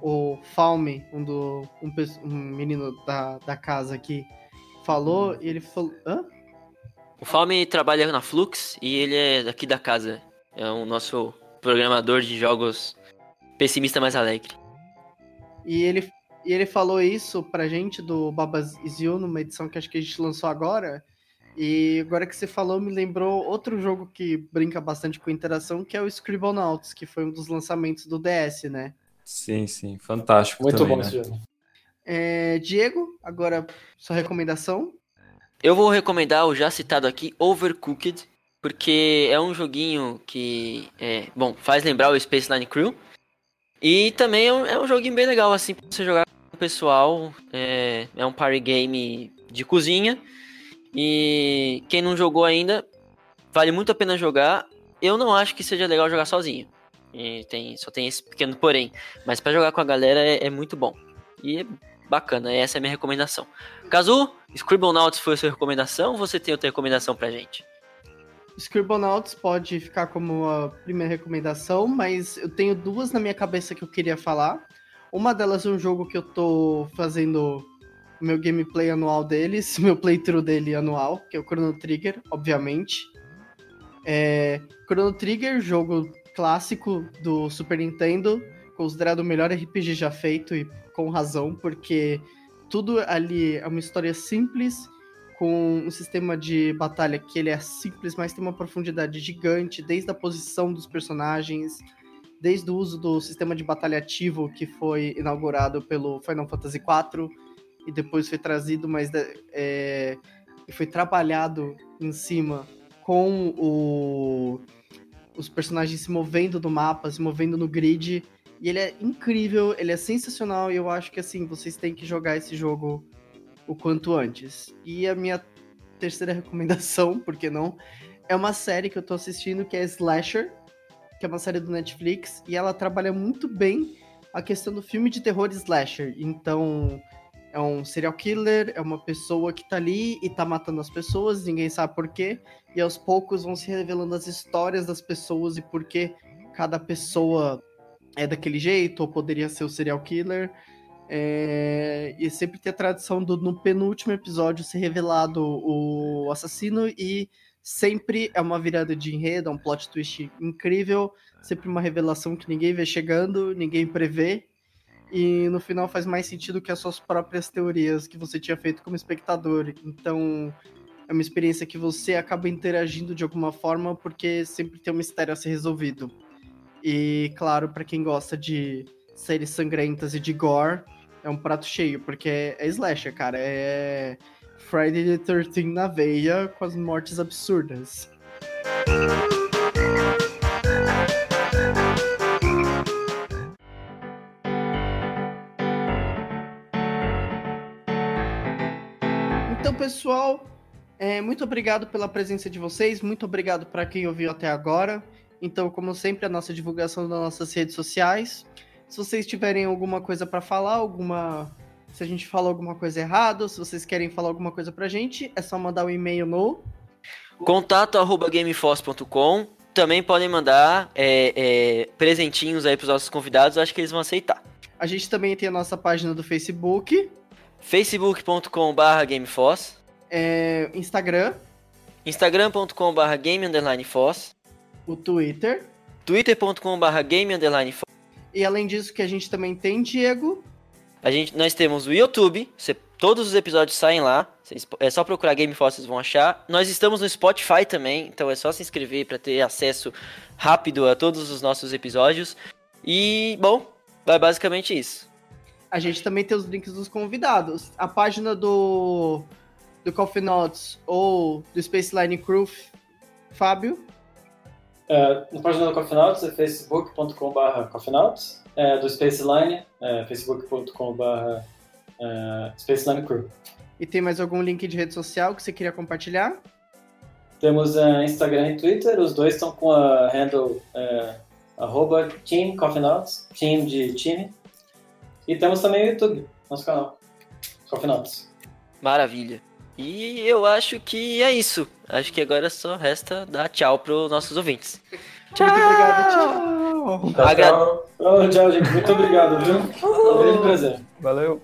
o Falme, um, do, um, um menino da, da casa aqui, falou e ele falou. Hã? O Falme trabalha na Flux e ele é daqui da casa. É o nosso programador de jogos pessimista mais alegre. E ele, e ele falou isso pra gente do Babas Is You, numa edição que acho que a gente lançou agora. E agora que você falou, me lembrou outro jogo que brinca bastante com interação, que é o Scribblenauts, que foi um dos lançamentos do DS, né? Sim, sim, fantástico. Muito também, bom né? esse jogo. É, Diego, agora sua recomendação? Eu vou recomendar o já citado aqui, Overcooked, porque é um joguinho que, é, bom, faz lembrar o Space Line Crew. E também é um, é um joguinho bem legal, assim, pra você jogar com o pessoal. É, é um party game de cozinha e quem não jogou ainda, vale muito a pena jogar. Eu não acho que seja legal jogar sozinho. E tem, só tem esse pequeno porém. Mas para jogar com a galera é, é, muito bom. E é bacana, essa é a minha recomendação. Cazu, Scribblenauts foi a sua recomendação você tem outra recomendação pra gente? Scribblenauts pode ficar como a primeira recomendação, mas eu tenho duas na minha cabeça que eu queria falar. Uma delas é um jogo que eu tô fazendo meu gameplay anual deles, meu playthrough dele anual, que é o Chrono Trigger, obviamente. É, Chrono Trigger, jogo clássico do Super Nintendo, considerado o melhor RPG já feito e com razão, porque tudo ali é uma história simples, com um sistema de batalha que ele é simples, mas tem uma profundidade gigante, desde a posição dos personagens, desde o uso do sistema de batalha ativo que foi inaugurado pelo Final Fantasy IV, e depois foi trazido, mas é, foi trabalhado em cima com o, os personagens se movendo no mapa, se movendo no grid. E ele é incrível, ele é sensacional e eu acho que assim, vocês têm que jogar esse jogo o quanto antes. E a minha terceira recomendação, por que não? É uma série que eu tô assistindo que é Slasher, que é uma série do Netflix, e ela trabalha muito bem a questão do filme de terror slasher. Então, é um serial killer, é uma pessoa que tá ali e tá matando as pessoas, ninguém sabe por quê, e aos poucos vão se revelando as histórias das pessoas e por que cada pessoa é daquele jeito, ou poderia ser o serial killer. É... E sempre tem a tradição do no penúltimo episódio ser revelado o assassino e sempre é uma virada de enredo, é um plot twist incrível, sempre uma revelação que ninguém vê chegando, ninguém prevê. e no final faz mais sentido que as suas próprias teorias que você tinha feito como espectador. Então, é uma experiência que você acaba interagindo de alguma forma porque sempre tem um mistério a ser resolvido. E, claro, para quem gosta de séries sangrentas e de gore, é um prato cheio, porque é, é slasher, cara. É Friday the 13 na veia com as mortes absurdas. Então, pessoal, é, muito obrigado pela presença de vocês, muito obrigado para quem ouviu até agora. Então, como sempre, a nossa divulgação das nossas redes sociais. Se vocês tiverem alguma coisa para falar, alguma se a gente falou alguma coisa errada, se vocês querem falar alguma coisa pra gente, é só mandar o um e-mail no contato arroba gameforce.com. Também podem mandar é, é, presentinhos aí pros nossos convidados, acho que eles vão aceitar. A gente também tem a nossa página do Facebook. facebook.com.br gameforce. É, Instagram. instagram.com.br game underline force. O Twitter. twitter.com.br game underline force. E além disso que a gente também tem, Diego... A gente, nós temos o YouTube, você, todos os episódios saem lá. Vocês, é só procurar Game Force, vocês vão achar. Nós estamos no Spotify também, então é só se inscrever para ter acesso rápido a todos os nossos episódios. E, bom, é basicamente isso. A gente também tem os links dos convidados. A página do, do Coffee Notes ou do Space Line Crew, Fábio. É, na página do Coffee Notes é facebook.com.br Coffee Notes é, do Spaceline, é, facebook.com.br é, Spaceline Crew. E tem mais algum link de rede social que você queria compartilhar? Temos é, Instagram e Twitter, os dois estão com a handle é, arroba Team Team de time. E temos também o YouTube, nosso canal, Coffee Notes. Maravilha. E eu acho que é isso. Acho que agora só resta dar tchau para os nossos ouvintes. Tchau. Muito obrigado, tchau. Tchau, tchau. tchau, gente. Muito obrigado, viu? Foi um prazer. Valeu.